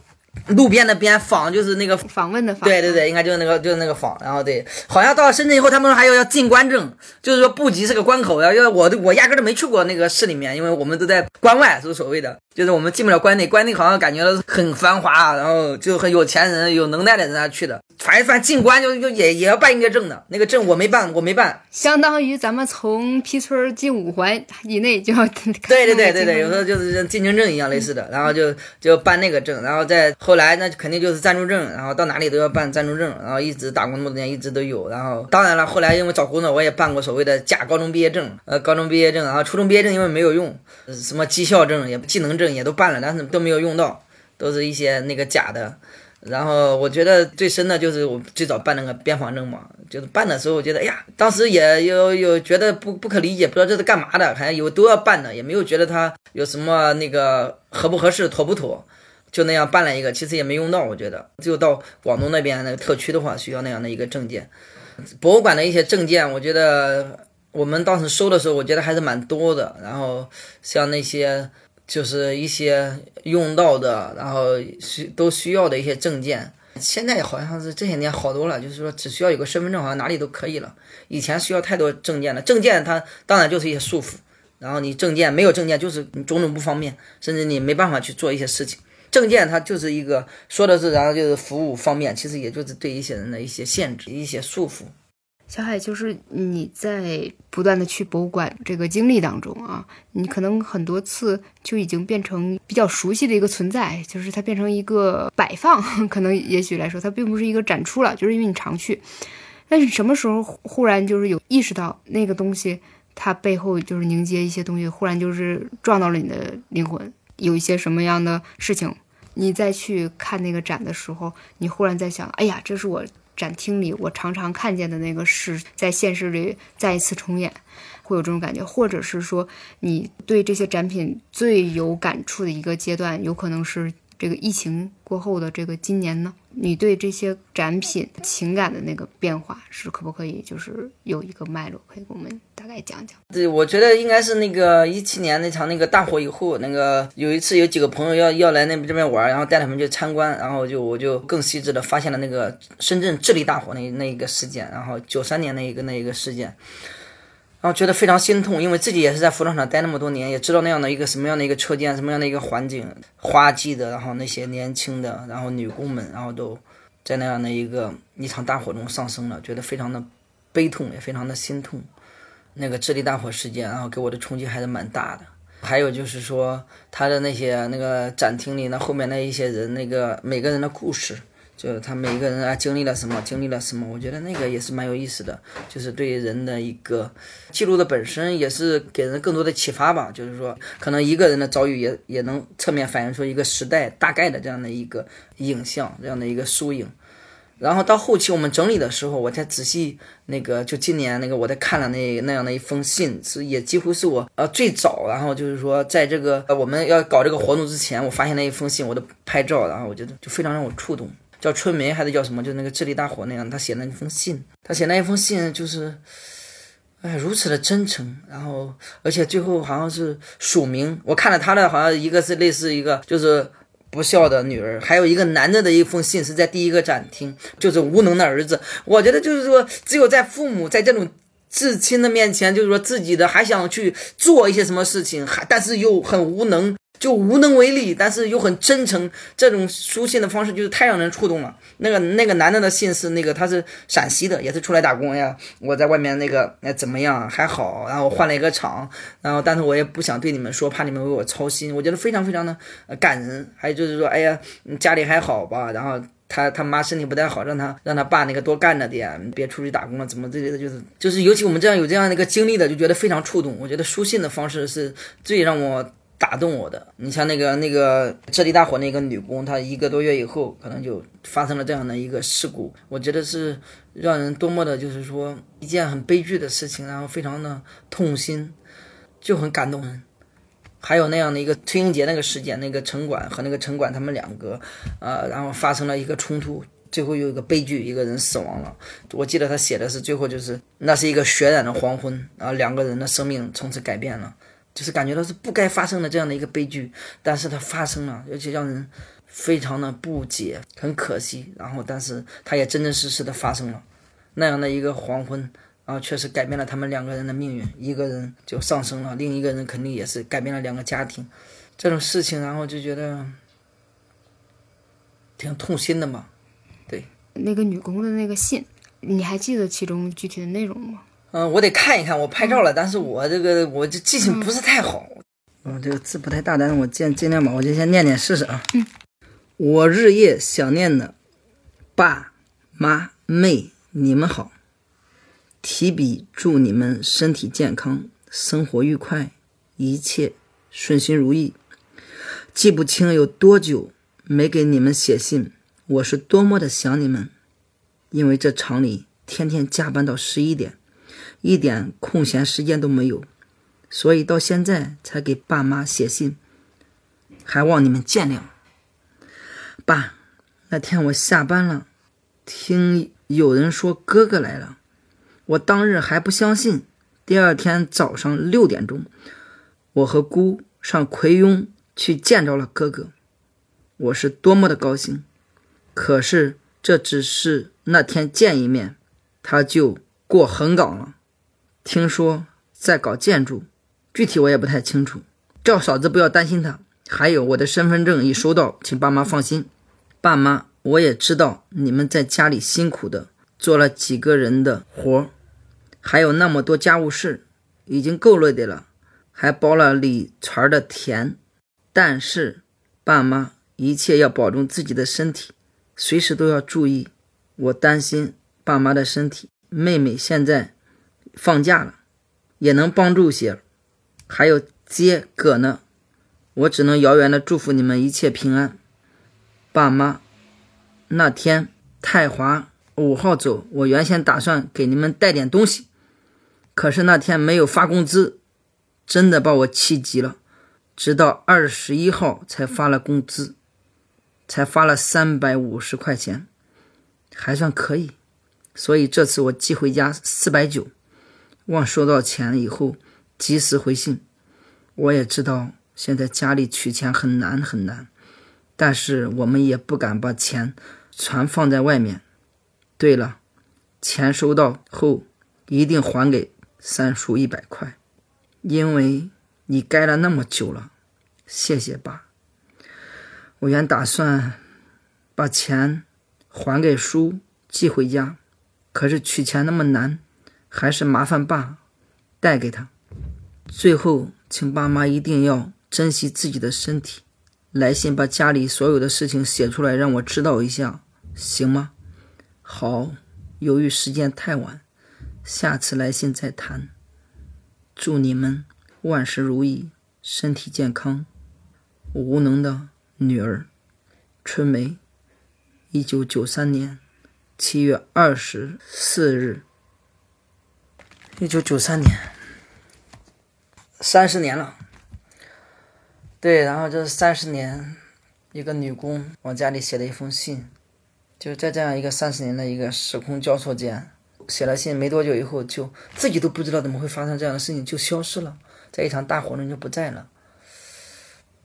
路边的边访就是那个访问的访，对对对，应该就是那个就是那个访，然后对，好像到了深圳以后，他们说还有要进关证，就是说布吉是个关口，要要我我压根都没去过那个市里面，因为我们都在关外，就是所谓的，就是我们进不了关内，关内好像感觉很繁华，然后就很有钱人、有能耐的人家去的，反正反正进关就就也也要办一个证的，那个证我没办，我没办，相当于咱们从皮村进五环以内就要 对对对对对，有时候就是像进京证一样类似的，然后就就办那个证，然后再后来那肯定就是暂住证，然后到哪里都要办暂住证，然后一直打工那么多年一直都有，然后当然了，后来因为找工作我也办过所谓的假高中毕业证，呃，高中毕业证，然后初中毕业证因为没有用，什么绩效证也技能证也都办了，但是都没有用到，都是一些那个假的。然后我觉得最深的就是我最早办那个边防证嘛，就是办的时候我觉得，哎呀，当时也有有觉得不不可理解，不知道这是干嘛的，好像有都要办的，也没有觉得它有什么那个合不合适、妥不妥，就那样办了一个，其实也没用到，我觉得就到广东那边那个特区的话，需要那样的一个证件。博物馆的一些证件，我觉得我们当时收的时候，我觉得还是蛮多的。然后像那些。就是一些用到的，然后需都需要的一些证件。现在好像是这些年好多了，就是说只需要有个身份证，好像哪里都可以了。以前需要太多证件了，证件它当然就是一些束缚。然后你证件没有证件，就是种种不方便，甚至你没办法去做一些事情。证件它就是一个说的是，然后就是服务方面，其实也就是对一些人的一些限制、一些束缚。小海，就是你在不断的去博物馆这个经历当中啊，你可能很多次就已经变成比较熟悉的一个存在，就是它变成一个摆放，可能也许来说它并不是一个展出了，就是因为你常去。但是什么时候忽然就是有意识到那个东西它背后就是凝结一些东西，忽然就是撞到了你的灵魂，有一些什么样的事情，你再去看那个展的时候，你忽然在想，哎呀，这是我。展厅里，我常常看见的那个事，在现实里再一次重演，会有这种感觉，或者是说，你对这些展品最有感触的一个阶段，有可能是。这个疫情过后的这个今年呢，你对这些展品情感的那个变化是可不可以就是有一个脉络，可以给我们大概讲讲？对，我觉得应该是那个一七年那场那个大火以后，那个有一次有几个朋友要要来那边这边玩，然后带他们去参观，然后就我就更细致的发现了那个深圳智利大火那那一个事件，然后九三年那一个那一个事件。然后觉得非常心痛，因为自己也是在服装厂待那么多年，也知道那样的一个什么样的一个车间，什么样的一个环境，花季的，然后那些年轻的，然后女工们，然后都在那样的一个一场大火中丧生了，觉得非常的悲痛，也非常的心痛。那个智利大火事件，然后给我的冲击还是蛮大的。还有就是说，他的那些那个展厅里，那后面那一些人，那个每个人的故事。就他每一个人啊经历了什么，经历了什么，我觉得那个也是蛮有意思的，就是对人的一个记录的本身也是给人更多的启发吧。就是说，可能一个人的遭遇也也能侧面反映出一个时代大概的这样的一个影像，这样的一个缩影。然后到后期我们整理的时候，我才仔细那个，就今年那个我在看了那那样的一封信，是也几乎是我呃最早，然后就是说在这个我们要搞这个活动之前，我发现那一封信，我都拍照，然后我觉得就非常让我触动。叫春梅还是叫什么？就那个智利大火那样，他写了一封信，他写那一封信就是，哎，如此的真诚，然后而且最后好像是署名，我看了他的好像一个是类似一个就是不孝的女儿，还有一个男的的一封信是在第一个展厅，就是无能的儿子。我觉得就是说，只有在父母在这种至亲的面前，就是说自己的还想去做一些什么事情，还但是又很无能。就无能为力，但是又很真诚，这种书信的方式就是太让人触动了。那个那个男的的信是那个他是陕西的，也是出来打工呀。我在外面那个哎怎么样还好，然后换了一个厂，然后但是我也不想对你们说，怕你们为我操心。我觉得非常非常的感人。还有就是说，哎呀，家里还好吧？然后他他妈身体不太好，让他让他爸那个多干着点，别出去打工了，怎么之类的，就是就是，尤其我们这样有这样的一个经历的，就觉得非常触动。我觉得书信的方式是最让我。打动我的，你像那个那个智利大火那个女工，她一个多月以后可能就发生了这样的一个事故，我觉得是让人多么的，就是说一件很悲剧的事情，然后非常的痛心，就很感动人。还有那样的一个崔英杰那个事件，那个城管和那个城管他们两个，呃，然后发生了一个冲突，最后有一个悲剧，一个人死亡了。我记得他写的是最后就是那是一个血染的黄昏，然后两个人的生命从此改变了。就是感觉到是不该发生的这样的一个悲剧，但是它发生了，而且让人非常的不解，很可惜。然后，但是它也真真实实的发生了那样的一个黄昏，然后确实改变了他们两个人的命运，一个人就上升了，另一个人肯定也是改变了两个家庭。这种事情，然后就觉得挺痛心的嘛。对，那个女工的那个信，你还记得其中具体的内容吗？嗯，我得看一看，我拍照了，但是我这个我这记性不是太好。嗯，这个字不太大，但是我尽尽量吧，我就先念念试试啊。嗯，我日夜想念的爸妈妹，你们好。提笔祝你们身体健康，生活愉快，一切顺心如意。记不清有多久没给你们写信，我是多么的想你们，因为这厂里天天加班到十一点。一点空闲时间都没有，所以到现在才给爸妈写信，还望你们见谅。爸，那天我下班了，听有人说哥哥来了，我当日还不相信。第二天早上六点钟，我和姑上奎雍去见着了哥哥，我是多么的高兴。可是这只是那天见一面，他就过横岗了。听说在搞建筑，具体我也不太清楚。叫嫂子不要担心他。还有我的身份证已收到，请爸妈放心。爸妈，我也知道你们在家里辛苦的做了几个人的活，还有那么多家务事，已经够累的了，还包了李传的田。但是爸妈一切要保重自己的身体，随时都要注意。我担心爸妈的身体。妹妹现在。放假了，也能帮助些。还有接哥呢，我只能遥远的祝福你们一切平安。爸妈，那天太华五号走，我原先打算给你们带点东西，可是那天没有发工资，真的把我气急了。直到二十一号才发了工资，才发了三百五十块钱，还算可以。所以这次我寄回家四百九。望收到钱以后及时回信。我也知道现在家里取钱很难很难，但是我们也不敢把钱全放在外面。对了，钱收到后一定还给三叔一百块，因为你该了那么久了。谢谢爸。我原打算把钱还给叔寄回家，可是取钱那么难。还是麻烦爸带给他。最后，请爸妈一定要珍惜自己的身体。来信把家里所有的事情写出来，让我知道一下，行吗？好。由于时间太晚，下次来信再谈。祝你们万事如意，身体健康。无能的女儿，春梅。一九九三年七月二十四日。一九九三年，三十年了。对，然后这三十年，一个女工往家里写了一封信，就是在这样一个三十年的一个时空交错间，写了信没多久以后，就自己都不知道怎么会发生这样的事情，就消失了，在一场大火中就不在了，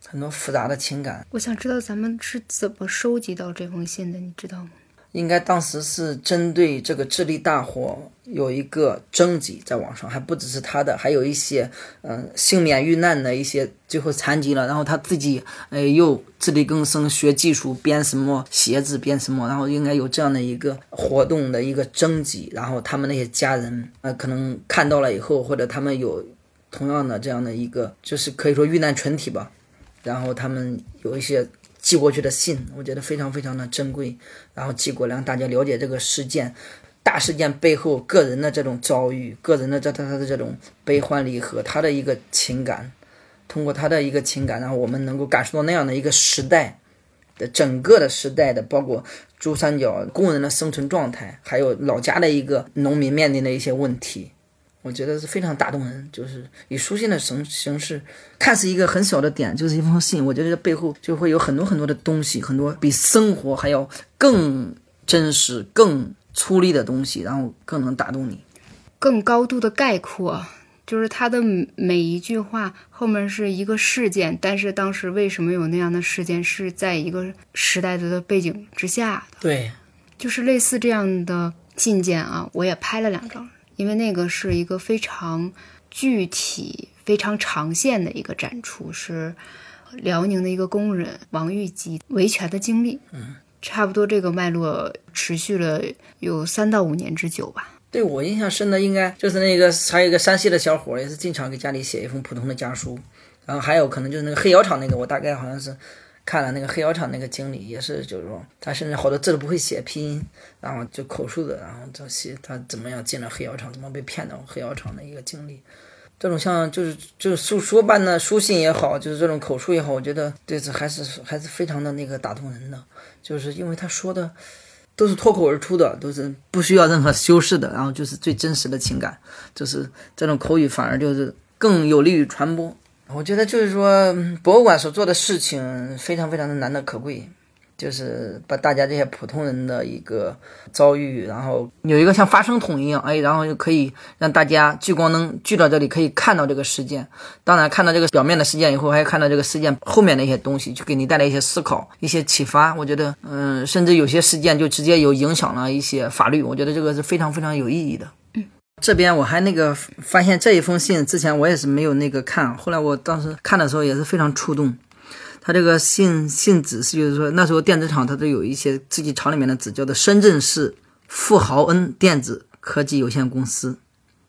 很多复杂的情感。我想知道咱们是怎么收集到这封信的，你知道吗？应该当时是针对这个智利大火有一个征集在网上，还不只是他的，还有一些嗯幸免遇难的一些最后残疾了，然后他自己呃又自力更生学技术编什么鞋子编什么，然后应该有这样的一个活动的一个征集，然后他们那些家人呃可能看到了以后，或者他们有同样的这样的一个就是可以说遇难群体吧，然后他们有一些。寄过去的信，我觉得非常非常的珍贵。然后寄过来，让大家了解这个事件，大事件背后个人的这种遭遇，个人的这他他的这种悲欢离合，他的一个情感。通过他的一个情感，然后我们能够感受到那样的一个时代的整个的时代的，包括珠三角工人的生存状态，还有老家的一个农民面临的一些问题。我觉得是非常打动人，就是以书信的形形式，看似一个很小的点，就是一封信。我觉得这背后就会有很多很多的东西，很多比生活还要更真实、更粗粝的东西，然后更能打动你，更高度的概括就是他的每一句话后面是一个事件，但是当时为什么有那样的事件，是在一个时代的背景之下的。对，就是类似这样的信件啊，我也拍了两张，因为那个是一个非常具体、非常长线的一个展出，是辽宁的一个工人王玉吉维权的经历。嗯，差不多这个脉络持续了有三到五年之久吧。对我印象深的应该就是那个，还有一个山西的小伙，也是经常给家里写一封普通的家书。然后还有可能就是那个黑窑厂那个，我大概好像是看了那个黑窑厂那个经历，也是就是说他甚至好多字都不会写拼音，然后就口述的，然后就写他怎么样进了黑窑厂，怎么被骗到黑窑厂的一个经历。这种像就是就是诉说般的书信也好，就是这种口述也好，我觉得对此还是还是非常的那个打动人的，就是因为他说的。都是脱口而出的，都是不需要任何修饰的，然后就是最真实的情感，就是这种口语反而就是更有利于传播。我觉得就是说，博物馆所做的事情非常非常的难得可贵。就是把大家这些普通人的一个遭遇，然后有一个像发声筒一样，哎，然后就可以让大家聚光灯聚到这里，可以看到这个事件。当然，看到这个表面的事件以后，还看到这个事件后面的一些东西，就给你带来一些思考、一些启发。我觉得，嗯，甚至有些事件就直接有影响了一些法律。我觉得这个是非常非常有意义的。这边我还那个发现这一封信，之前我也是没有那个看，后来我当时看的时候也是非常触动。他这个信信纸是，就是说那时候电子厂它都有一些自己厂里面的纸，叫做深圳市富豪恩电子科技有限公司，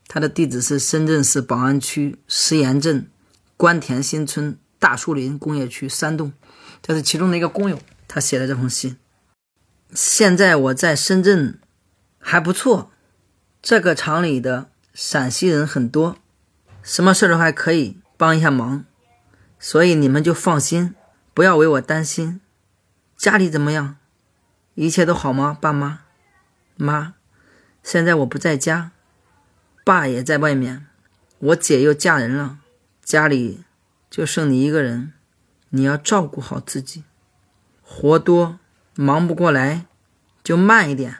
它的地址是深圳市宝安区石岩镇关田新村大树林工业区三栋，这是其中的一个工友，他写的这封信。现在我在深圳还不错，这个厂里的陕西人很多，什么事都还可以帮一下忙，所以你们就放心。不要为我担心，家里怎么样？一切都好吗？爸妈，妈，现在我不在家，爸也在外面，我姐又嫁人了，家里就剩你一个人，你要照顾好自己。活多忙不过来，就慢一点，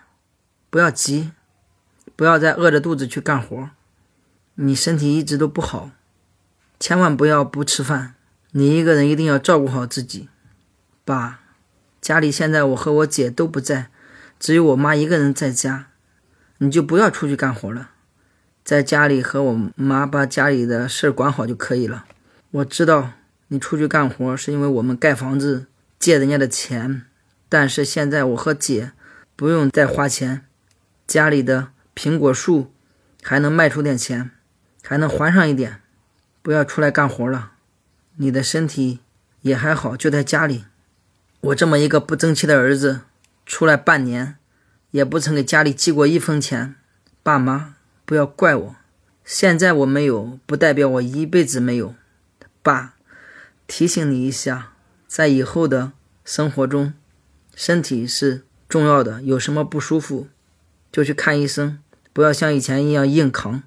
不要急，不要再饿着肚子去干活。你身体一直都不好，千万不要不吃饭。你一个人一定要照顾好自己，爸。家里现在我和我姐都不在，只有我妈一个人在家。你就不要出去干活了，在家里和我妈把家里的事儿管好就可以了。我知道你出去干活是因为我们盖房子借人家的钱，但是现在我和姐不用再花钱，家里的苹果树还能卖出点钱，还能还上一点。不要出来干活了。你的身体也还好，就在家里。我这么一个不争气的儿子，出来半年，也不曾给家里寄过一分钱。爸妈，不要怪我。现在我没有，不代表我一辈子没有。爸，提醒你一下，在以后的生活中，身体是重要的。有什么不舒服，就去看医生，不要像以前一样硬扛。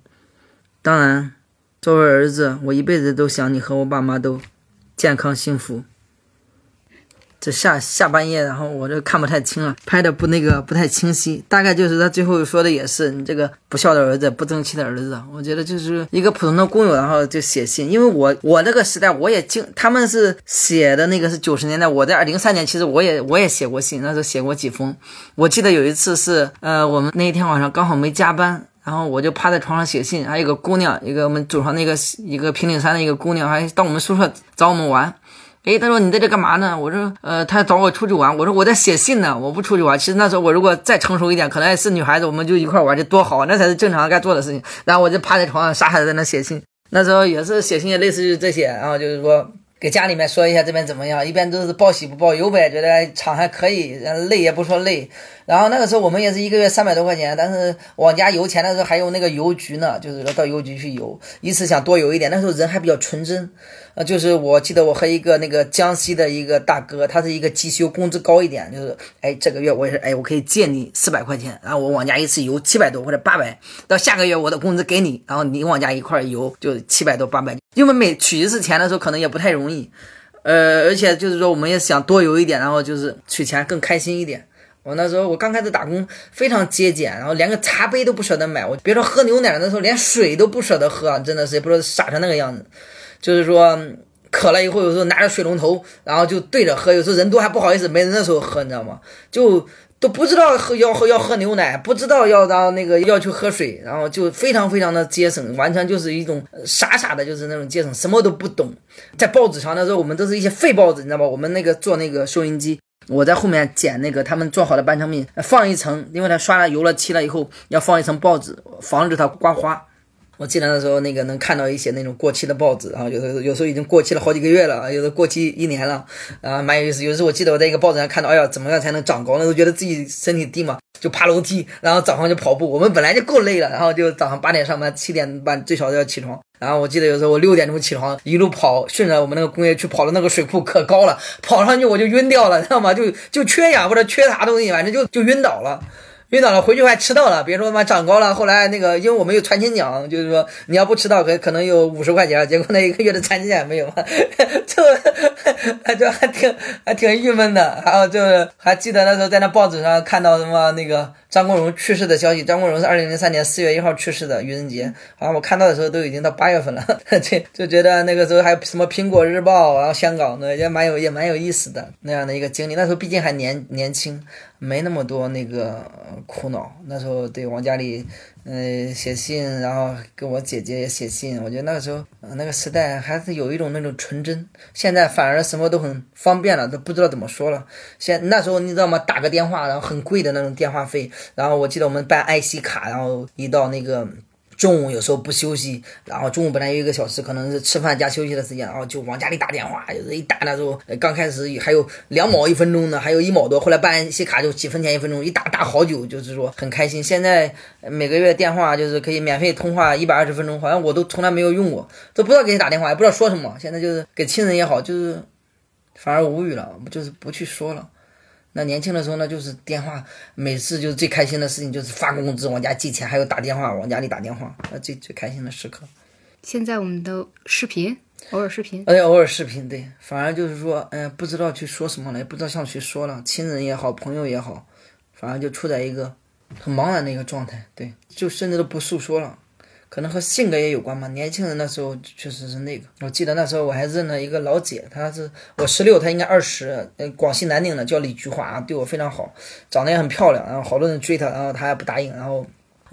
当然。作为儿子，我一辈子都想你和我爸妈都健康幸福。这下下半夜，然后我这看不太清了，拍的不那个不太清晰。大概就是他最后说的也是你这个不孝的儿子，不争气的儿子。我觉得就是一个普通的工友，然后就写信。因为我我那个时代我也经，他们是写的那个是九十年代，我在零三年其实我也我也写过信，那时候写过几封。我记得有一次是呃，我们那一天晚上刚好没加班。然后我就趴在床上写信，还有个姑娘，一个我们组上那个一个平顶山的一个姑娘，还到我们宿舍找我们玩。哎，他说你在这干嘛呢？我说，呃，他找我出去玩。我说我在写信呢，我不出去玩。其实那时候我如果再成熟一点，可能也是女孩子，我们就一块玩，就多好，那才是正常该做的事情。然后我就趴在床上傻傻的在那写信。那时候也是写信，也类似于这些，然后就是说。给家里面说一下这边怎么样，一边都是报喜不报忧呗，觉得厂还可以，累也不说累。然后那个时候我们也是一个月三百多块钱，但是往家邮钱的时候还用那个邮局呢，就是说到邮局去邮，一次想多邮一点。那时候人还比较纯真。呃，就是我记得我和一个那个江西的一个大哥，他是一个机修，工资高一点，就是哎这个月我也是哎我可以借你四百块钱，然后我往家一次油七百多或者八百，到下个月我的工资给你，然后你往家一块油就七百多八百，因为每取一次钱的时候可能也不太容易，呃，而且就是说我们也想多邮一点，然后就是取钱更开心一点。我那时候我刚开始打工，非常节俭，然后连个茶杯都不舍得买。我别说喝牛奶，那时候连水都不舍得喝，真的是也不知道傻成那个样子。就是说渴了以后，有时候拿着水龙头，然后就对着喝。有时候人多还不好意思，没人的时候喝，你知道吗？就都不知道喝要喝要喝牛奶，不知道要让那个要去喝水，然后就非常非常的节省，完全就是一种傻傻的，就是那种节省，什么都不懂。在报纸上的时候，我们都是一些废报纸，你知道吗？我们那个做那个收音机。我在后面捡那个他们做好的半成品，放一层，因为它刷了油了漆了以后，要放一层报纸，防止它刮花。我进来的时候那个能看到一些那种过期的报纸，然后有的有时候已经过期了好几个月了，有的过期一年了，啊，蛮有意思。有时候我记得我在一个报纸上看到，哎呀，怎么样才能长高？那时候觉得自己身体低嘛，就爬楼梯，然后早上就跑步。我们本来就够累了，然后就早上八点上班，七点半最少都要起床。然后我记得有时候我六点钟起床，一路跑，顺着我们那个工业区跑到那个水库，可高了，跑上去我就晕掉了，知道吗？就就缺氧或者缺啥东西，反正就就晕倒了。晕倒了，回去还迟到了。别说他妈长高了，后来那个，因为我们有传钱奖，就是说你要不迟到，可可能有五十块钱。结果那一个月的传钱奖也没有嘛，就 就还挺还挺郁闷的。还有就是还记得那时候在那报纸上看到什么那个张国荣去世的消息。张国荣是二零零三年四月一号去世的，愚人节。好像我看到的时候都已经到八月份了，这就觉得那个时候还有什么苹果日报，然后香港的也蛮有也蛮有意思的那样的一个经历。那时候毕竟还年年轻。没那么多那个苦恼，那时候对往家里，嗯，写信，然后给我姐姐也写信。我觉得那个时候，那个时代还是有一种那种纯真。现在反而什么都很方便了，都不知道怎么说了。现那时候你知道吗？打个电话，然后很贵的那种电话费。然后我记得我们办 IC 卡，然后一到那个。中午有时候不休息，然后中午本来有一个小时，可能是吃饭加休息的时间，然后就往家里打电话，就是一打那时候刚开始还有两毛一分钟呢，还有一毛多，后来办一些卡就几分钱一分钟，一打打好久，就是说很开心。现在每个月电话就是可以免费通话一百二十分钟，好像我都从来没有用过，都不知道给你打电话，也不知道说什么。现在就是给亲人也好，就是反而无语了，就是不去说了。那年轻的时候呢，就是电话，每次就是最开心的事情，就是发工资往家寄钱，还有打电话往家里打电话，那最最开心的时刻。现在我们都视频，偶尔视频，哎，偶尔视频，对，反而就是说，嗯，不知道去说什么了，也不知道向谁说了，亲人也好，朋友也好，反而就处在一个很茫然的一个状态，对，就甚至都不诉说了。可能和性格也有关吧。年轻人那时候确实是那个。我记得那时候我还认了一个老姐，她是我十六，她应该二十。呃，广西南宁的，叫李菊花，对我非常好，长得也很漂亮。然后好多人追她，然后她也不答应。然后。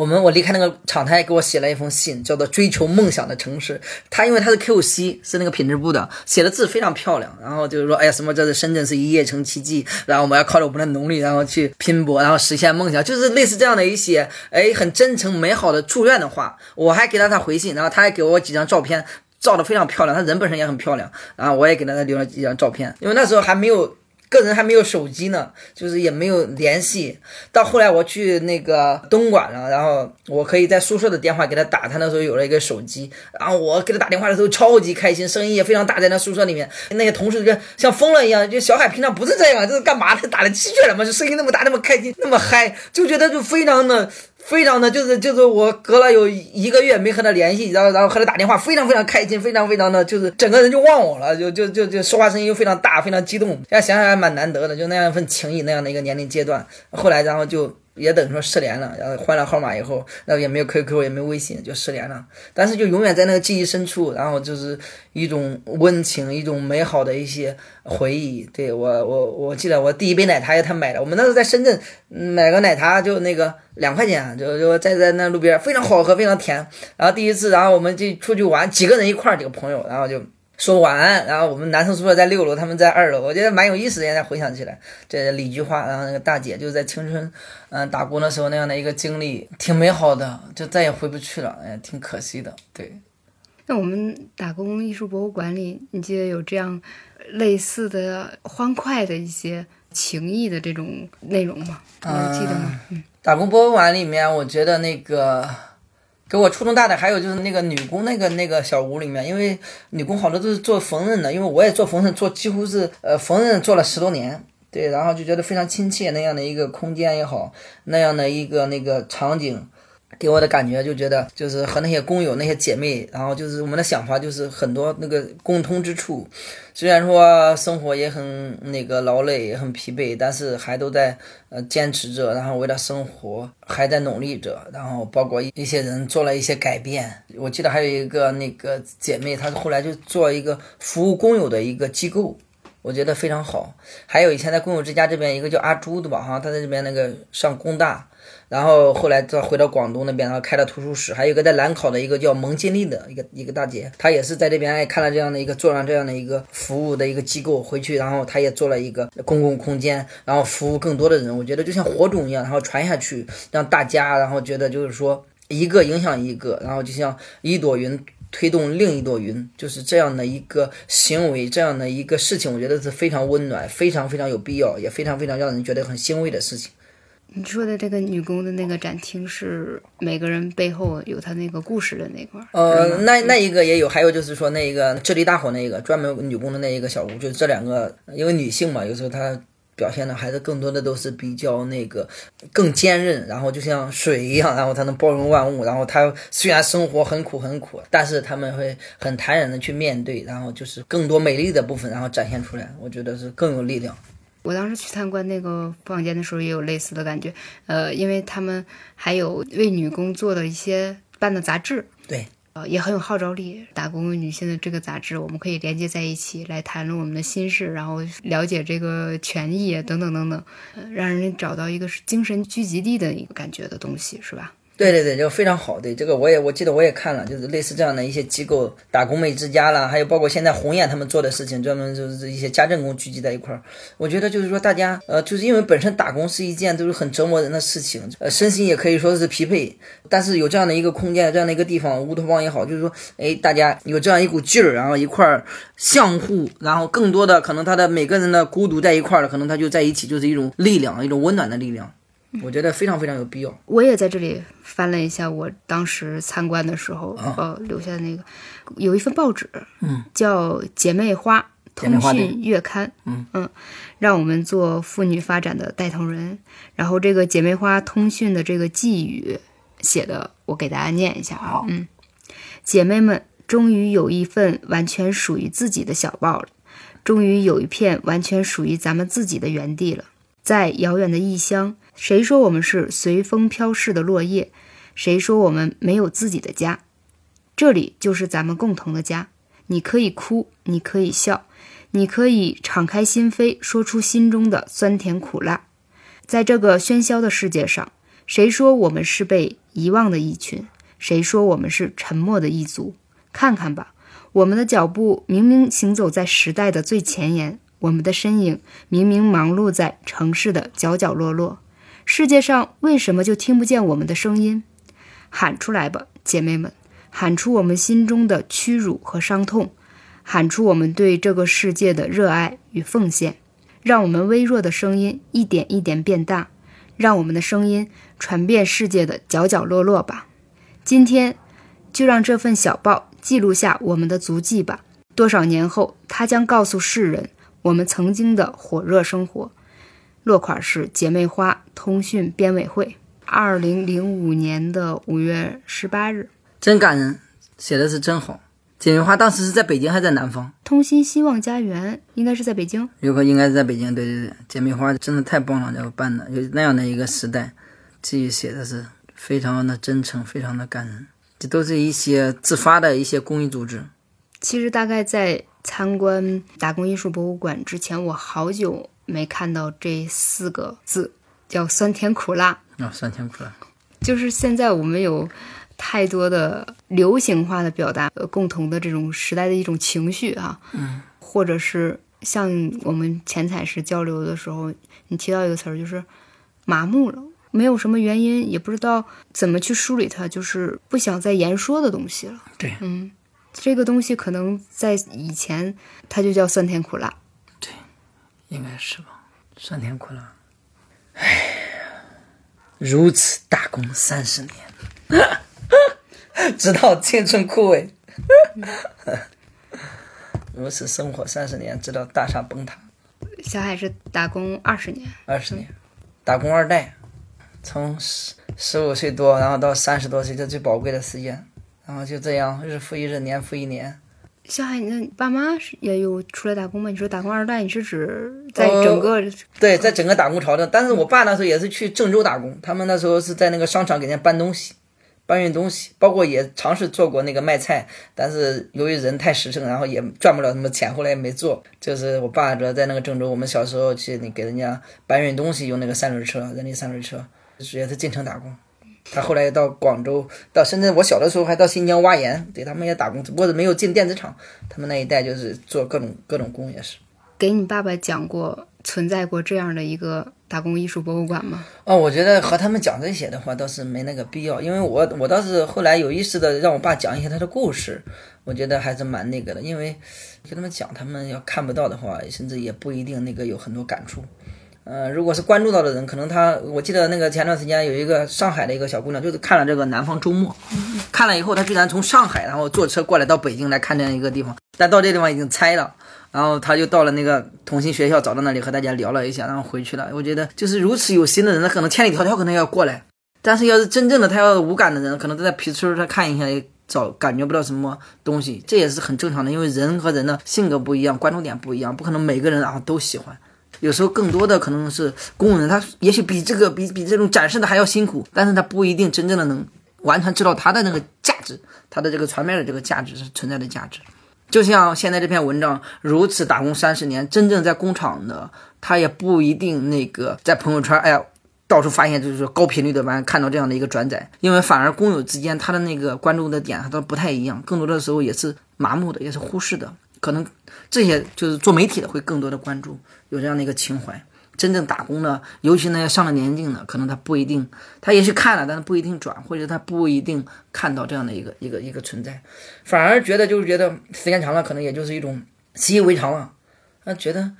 我们我离开那个厂，他还给我写了一封信，叫做《追求梦想的城市》。他因为他是 QC，是那个品质部的，写的字非常漂亮。然后就是说，哎呀，什么这是深圳是一夜成奇迹，然后我们要靠着我们的努力，然后去拼搏，然后实现梦想，就是类似这样的一些，哎，很真诚美好的祝愿的话。我还给了他回信，然后他还给我几张照片，照的非常漂亮，他人本身也很漂亮。然后我也给了他留了几张照片，因为那时候还没有。个人还没有手机呢，就是也没有联系。到后来我去那个东莞了，然后我可以在宿舍的电话给他打，他那时候有了一个手机，然后我给他打电话的时候超级开心，声音也非常大，在那宿舍里面，那些同事就像疯了一样。就小海平常不是这样，这是干嘛他？打了鸡血了吗？就声音那么大，那么开心，那么嗨，就觉得就非常的。非常的就是就是我隔了有一个月没和他联系，然后然后和他打电话，非常非常开心，非常非常的就是整个人就忘我了，就就就就说话声音又非常大，非常激动。现在想想还蛮难得的，就那样一份情谊，那样的一个年龄阶段。后来然后就。也等于说失联了，然后换了号码以后，然后也没有 QQ，也没有微信，就失联了。但是就永远在那个记忆深处，然后就是一种温情，一种美好的一些回忆。对我，我我记得我第一杯奶茶也他买的，我们那时候在深圳买个奶茶就那个两块钱，就就在在那路边，非常好喝，非常甜。然后第一次，然后我们就出去玩，几个人一块儿，几个朋友，然后就。说晚安，然后我们男生宿舍在六楼，他们在二楼，我觉得蛮有意思的。现在回想起来，这李菊花，然后那个大姐就是在青春，嗯，打工的时候那样的一个经历，挺美好的，就再也回不去了，哎，挺可惜的。对，那我们打工艺术博物馆里，你记得有这样类似的欢快的一些情谊的这种内容吗？还记得吗？嗯，打工博物馆里面，我觉得那个。给我触动大的还有就是那个女工那个那个小屋里面，因为女工好多都是做缝纫的，因为我也做缝纫，做几乎是呃缝纫做了十多年，对，然后就觉得非常亲切那样的一个空间也好，那样的一个那个场景，给我的感觉就觉得，就是和那些工友、那些姐妹，然后就是我们的想法，就是很多那个共通之处。虽然说生活也很那个劳累，也很疲惫，但是还都在呃坚持着，然后为了生活还在努力着。然后包括一些人做了一些改变。我记得还有一个那个姐妹，她后来就做一个服务工友的一个机构，我觉得非常好。还有以前在工友之家这边一个叫阿朱的吧，哈，她在这边那个上工大。然后后来再回到广东那边，然后开了图书室，还有一个在兰考的一个叫蒙金丽的一个一个大姐，她也是在这边哎看了这样的一个做上这样的一个服务的一个机构回去，然后她也做了一个公共空间，然后服务更多的人。我觉得就像火种一样，然后传下去，让大家然后觉得就是说一个影响一个，然后就像一朵云推动另一朵云，就是这样的一个行为，这样的一个事情，我觉得是非常温暖，非常非常有必要，也非常非常让人觉得很欣慰的事情。你说的这个女工的那个展厅是每个人背后有他那个故事的那块儿。呃，那那一个也有，还有就是说那一个智力大火那个专门女工的那一个小屋，就是这两个，因为女性嘛，有时候她表现的还是更多的都是比较那个更坚韧，然后就像水一样，然后她能包容万物，然后她虽然生活很苦很苦，但是他们会很坦然的去面对，然后就是更多美丽的部分，然后展现出来，我觉得是更有力量。我当时去参观那个房间的时候，也有类似的感觉。呃，因为他们还有为女工做的一些办的杂志，对，呃，也很有号召力。打工为女性的这个杂志，我们可以连接在一起来谈论我们的心事，然后了解这个权益等等等等，让人找到一个是精神聚集地的一个感觉的东西，是吧？对对对，就非常好。对这个，我也我记得我也看了，就是类似这样的一些机构，打工妹之家啦，还有包括现在红雁他们做的事情，专门就是一些家政工聚集在一块儿。我觉得就是说，大家呃，就是因为本身打工是一件都是很折磨人的事情，呃，身心也可以说是疲惫。但是有这样的一个空间，这样的一个地方，乌托邦也好，就是说，哎，大家有这样一股劲儿，然后一块儿相互，然后更多的可能他的每个人的孤独在一块儿了，可能他就在一起，就是一种力量，一种温暖的力量。我觉得非常非常有必要。我也在这里翻了一下，我当时参观的时候，呃，留下的那个有一份报纸，嗯，叫《姐妹花通讯月刊》，嗯嗯，让我们做妇女发展的带头人。然后这个《姐妹花通讯》的这个寄语写的，我给大家念一下啊，嗯，姐妹们终于有一份完全属于自己的小报了，终于有一片完全属于咱们自己的园地了，在遥远的异乡。谁说我们是随风飘逝的落叶？谁说我们没有自己的家？这里就是咱们共同的家。你可以哭，你可以笑，你可以敞开心扉，说出心中的酸甜苦辣。在这个喧嚣的世界上，谁说我们是被遗忘的一群？谁说我们是沉默的一族？看看吧，我们的脚步明明行走在时代的最前沿，我们的身影明明忙碌在城市的角角落落。世界上为什么就听不见我们的声音？喊出来吧，姐妹们！喊出我们心中的屈辱和伤痛，喊出我们对这个世界的热爱与奉献。让我们微弱的声音一点一点变大，让我们的声音传遍世界的角角落落吧。今天，就让这份小报记录下我们的足迹吧。多少年后，它将告诉世人我们曾经的火热生活。落款是姐妹花通讯编委会，二零零五年的五月十八日，真感人，写的是真好。姐妹花当时是在北京还是在南方？通心希望家园应该是在北京，有可应该是在北京。对对对，姐妹花真的太棒了，这个办的有那样的一个时代，记忆写的是非常的真诚，非常的感人。这都是一些自发的一些公益组织。其实大概在参观打工艺术博物馆之前，我好久。没看到这四个字，叫酸甜苦辣啊，酸甜苦辣，就是现在我们有太多的流行化的表达，呃共同的这种时代的一种情绪啊，嗯，或者是像我们前采时交流的时候，你提到一个词儿，就是麻木了，没有什么原因，也不知道怎么去梳理它，就是不想再言说的东西了。对，嗯，这个东西可能在以前它就叫酸甜苦辣。对应该是吧，酸甜苦辣。哎，如此打工三十年，直到青春枯萎；如此生活三十年，直到大厦崩塌。小海是打工二十年，二十年，打工二代。从十十五岁多，然后到三十多岁，这最宝贵的时间，然后就这样日复一日，年复一年。小海，那爸妈是也有出来打工吗？你说打工二代，你是指在整个、对，在整个打工潮的。但是我爸那时候也是去郑州打工，他们那时候是在那个商场给人家搬东西，搬运东西，包括也尝试做过那个卖菜，但是由于人太实诚，然后也赚不了什么钱，后来也没做。就是我爸主要在那个郑州，我们小时候去那给人家搬运东西，用那个三轮车，人力三轮车，也是进城打工。他后来到广州，到深圳。我小的时候还到新疆挖盐，对他们也打工，只不过是没有进电子厂。他们那一代就是做各种各种工，也是。给你爸爸讲过存在过这样的一个打工艺术博物馆吗？哦，我觉得和他们讲这些的话倒是没那个必要，因为我我倒是后来有意识的让我爸讲一些他的故事，我觉得还是蛮那个的，因为跟他们讲，他们要看不到的话，甚至也不一定那个有很多感触。呃，如果是关注到的人，可能他，我记得那个前段时间有一个上海的一个小姑娘，就是看了这个《南方周末》，看了以后，她居然从上海然后坐车过来到北京来看这样一个地方，但到这地方已经拆了，然后她就到了那个同心学校，找到那里和大家聊了一下，然后回去了。我觉得就是如此有心的人，他可能千里迢迢可能要过来，但是要是真正的他要无感的人，可能都在皮村他看一下也找感觉不到什么东西，这也是很正常的，因为人和人的性格不一样，关注点不一样，不可能每个人啊都喜欢。有时候更多的可能是工人，他也许比这个比比这种展示的还要辛苦，但是他不一定真正的能完全知道他的那个价值，他的这个传面的这个价值是存在的价值。就像现在这篇文章如此打工三十年，真正在工厂的他也不一定那个在朋友圈哎呀到处发现就是说高频率的完看到这样的一个转载，因为反而工友之间他的那个关注的点他都不太一样，更多的时候也是麻木的，也是忽视的。可能这些就是做媒体的会更多的关注，有这样的一个情怀。真正打工的，尤其那些上了年纪的，可能他不一定，他也许看了，但是不一定转，或者他不一定看到这样的一个一个一个存在，反而觉得就是觉得时间长了，可能也就是一种习以为常了。他觉得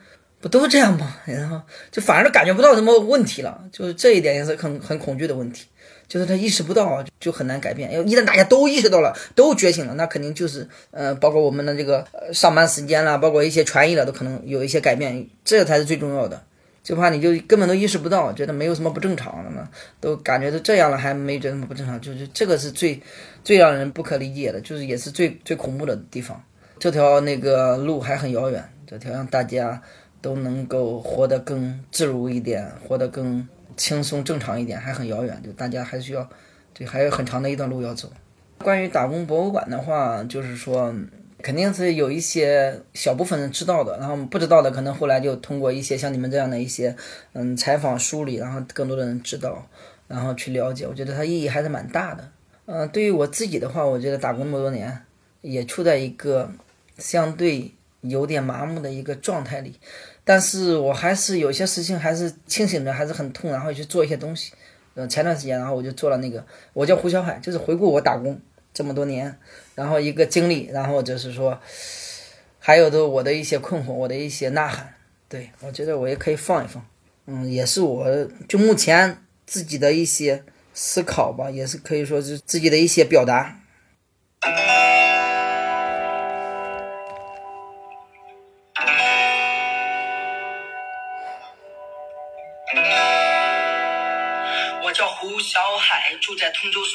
不都这样吗？然后就反而感觉不到什么问题了，就是这一点也是很很恐惧的问题。就是他意识不到，就很难改变。要一旦大家都意识到了，都觉醒了，那肯定就是，呃，包括我们的这个上班时间啦，包括一些权益了，都可能有一些改变，这才是最重要的。就怕你就根本都意识不到，觉得没有什么不正常的嘛，都感觉都这样了，还没觉得什么不正常，就是这个是最最让人不可理解的，就是也是最最恐怖的地方。这条那个路还很遥远，这条让大家都能够活得更自如一点，活得更。轻松正常一点还很遥远，就大家还需要，对，还有很长的一段路要走。关于打工博物馆的话，就是说肯定是有一些小部分人知道的，然后不知道的可能后来就通过一些像你们这样的一些嗯采访梳理，然后更多的人知道，然后去了解。我觉得它意义还是蛮大的。嗯，对于我自己的话，我觉得打工那么多年，也处在一个相对有点麻木的一个状态里。但是我还是有些事情还是清醒着，还是很痛，然后去做一些东西。嗯，前段时间，然后我就做了那个，我叫胡小海，就是回顾我打工这么多年，然后一个经历，然后就是说，还有的我的一些困惑，我的一些呐喊。对我觉得我也可以放一放，嗯，也是我就目前自己的一些思考吧，也是可以说是自己的一些表达。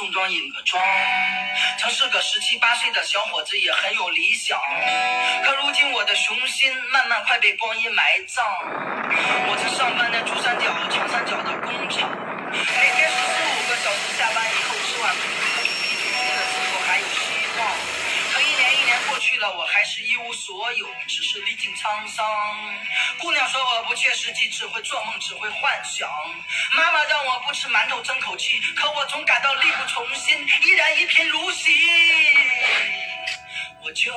在通州宋庄尹各庄，曾是个十七八岁的小伙子，也很有理想。可如今我的雄心慢慢快被光阴埋葬。我曾上班在珠三角、长三角的工厂，每天十四五个小时，下班以后吃晚饭。去我还是一无所有，只是历尽沧桑。姑娘说我不切实际，只会做梦，只会幻想。妈妈让我不吃馒头争口气，可我总感到力不从心，依然一贫如洗。我就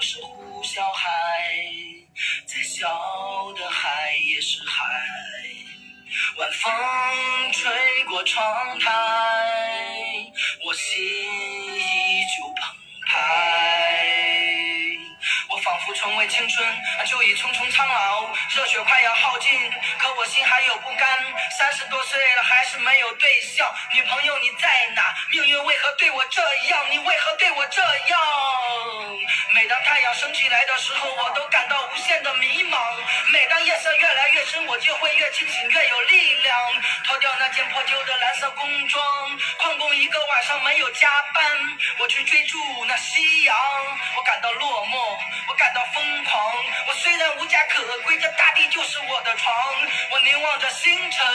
是胡小孩，再小的海也是海。晚风吹过窗台，我心依旧澎湃。我仿佛重为青春，就已匆匆苍老，热血快要耗尽，可我心还有不甘。三十多岁了，还是没有对象，女朋友你在哪？命运为何对我这样？你为何对我这样？每当太阳升起来的时候，我都感到无限的迷茫。每当夜色越来越深，我就会越清醒，越有力量。脱掉那件破旧的蓝色工装，旷工一个晚上没有加班，我去追逐那夕阳。我感到落寞，我感到疯狂。我虽然无家可归，这大地就是我的床。我凝望着星辰，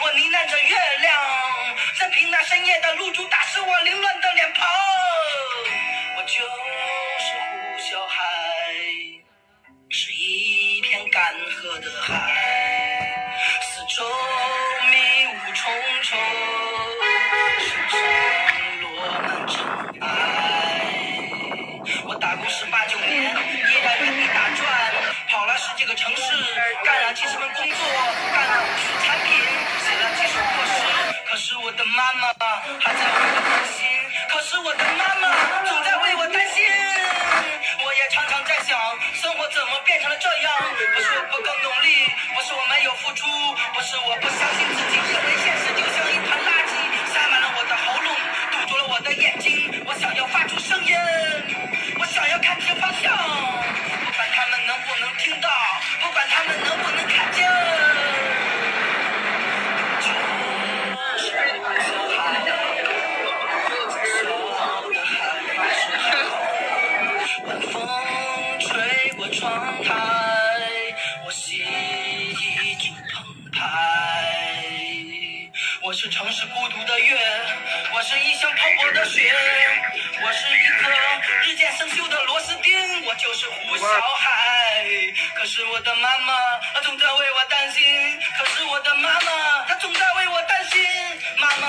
我呢喃着月亮，任凭那深夜的露珠打湿我凌乱的脸庞。我的妈妈还在为我担心，可是我的妈妈总在为我担心。我也常常在想，生活怎么变成了这样？不是我不够努力，不是我没有付出，不是我不相信自己，因为现实就像一团垃圾，塞满了我的喉咙，堵住了我的眼睛。我想要发出声音，我想要看清方向，不管他们能不能听到，不管他们能不能的雪，我是一颗日渐生锈的螺丝钉，我就是胡小海。可是我的妈妈，她总在为我担心。可是我的妈妈，她总在为我担心。妈妈，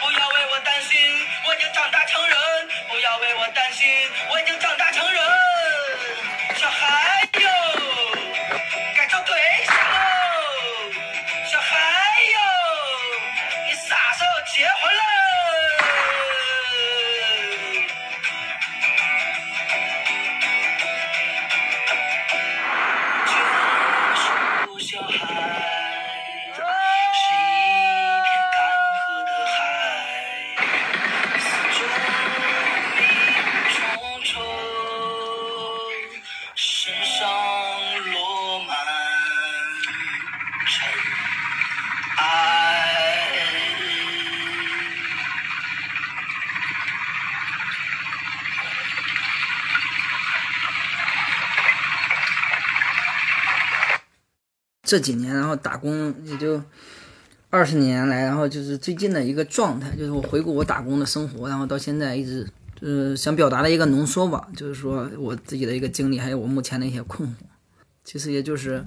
不要为我担心，我已经长大成这几年，然后打工也就二十年来，然后就是最近的一个状态，就是我回顾我打工的生活，然后到现在一直就是想表达的一个浓缩吧，就是说我自己的一个经历，还有我目前的一些困惑。其实也就是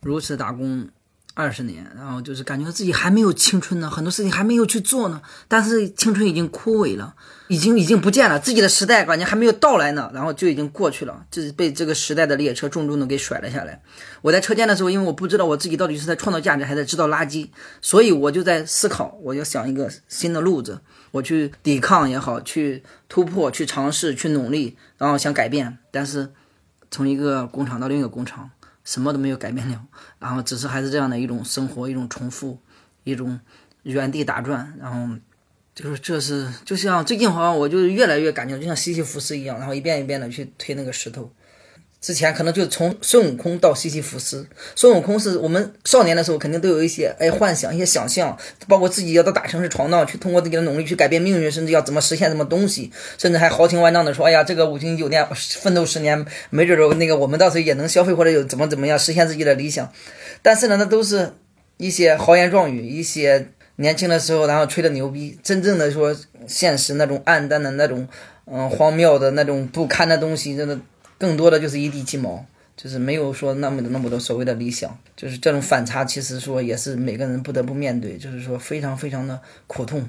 如此打工二十年，然后就是感觉自己还没有青春呢，很多事情还没有去做呢，但是青春已经枯萎了，已经已经不见了，自己的时代感觉还没有到来呢，然后就已经过去了，就是被这个时代的列车重重的给甩了下来。我在车间的时候，因为我不知道我自己到底是在创造价值还在制造垃圾，所以我就在思考，我要想一个新的路子，我去抵抗也好，去突破，去尝试，去努力，然后想改变，但是从一个工厂到另一个工厂，什么都没有改变了，然后只是还是这样的一种生活，一种重复，一种原地打转，然后就是这是就像最近好像我就越来越感觉就像西西弗斯一样，然后一遍一遍的去推那个石头。之前可能就从孙悟空到西西弗斯，孙悟空是我们少年的时候肯定都有一些哎幻想、一些想象，包括自己要到大城市闯荡，去通过自己的努力去改变命运，甚至要怎么实现什么东西，甚至还豪情万丈的说，哎呀，这个五星酒店奋斗十年，没准儿那个我们到时候也能消费或者有怎么怎么样实现自己的理想。但是呢，那都是一些豪言壮语，一些年轻的时候然后吹的牛逼，真正的说现实那种暗淡的那种嗯荒谬的那种不堪的东西，真的。更多的就是一地鸡毛，就是没有说那么的那么多所谓的理想，就是这种反差，其实说也是每个人不得不面对，就是说非常非常的苦痛。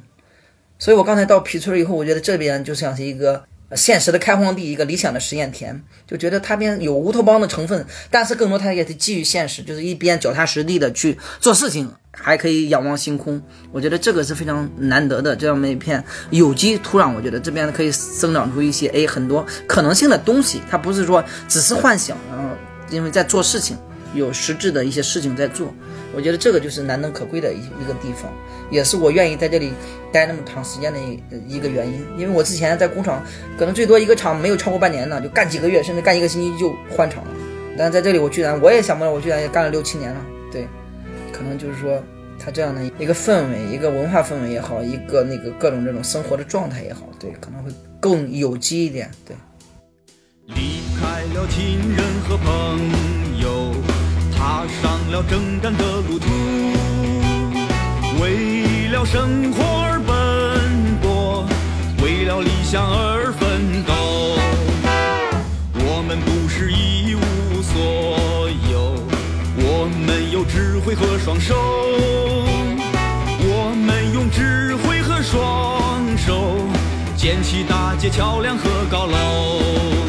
所以我刚才到皮村以后，我觉得这边就像是一个现实的开荒地，一个理想的实验田，就觉得它边有乌托邦的成分，但是更多它也是基于现实，就是一边脚踏实地的去做事情。还可以仰望星空，我觉得这个是非常难得的这样的一片有机土壤。我觉得这边可以生长出一些哎很多可能性的东西，它不是说只是幻想，然后因为在做事情，有实质的一些事情在做。我觉得这个就是难能可贵的一一个地方，也是我愿意在这里待那么长时间的一一个原因。因为我之前在工厂，可能最多一个厂没有超过半年呢，就干几个月，甚至干一个星期就换厂了。但在这里我居然我也想不到，我居然也干了六七年了。对，可能就是说他这样的一个氛围，一个文化氛围也好，一个那个各种这种生活的状态也好，对，可能会更有机一点。对。离开了亲人和朋友，踏上了征战的路途，为了生活而奔波，为了理想而奋斗。智慧和双手，我们用智慧和双手建起大街、桥梁和高楼。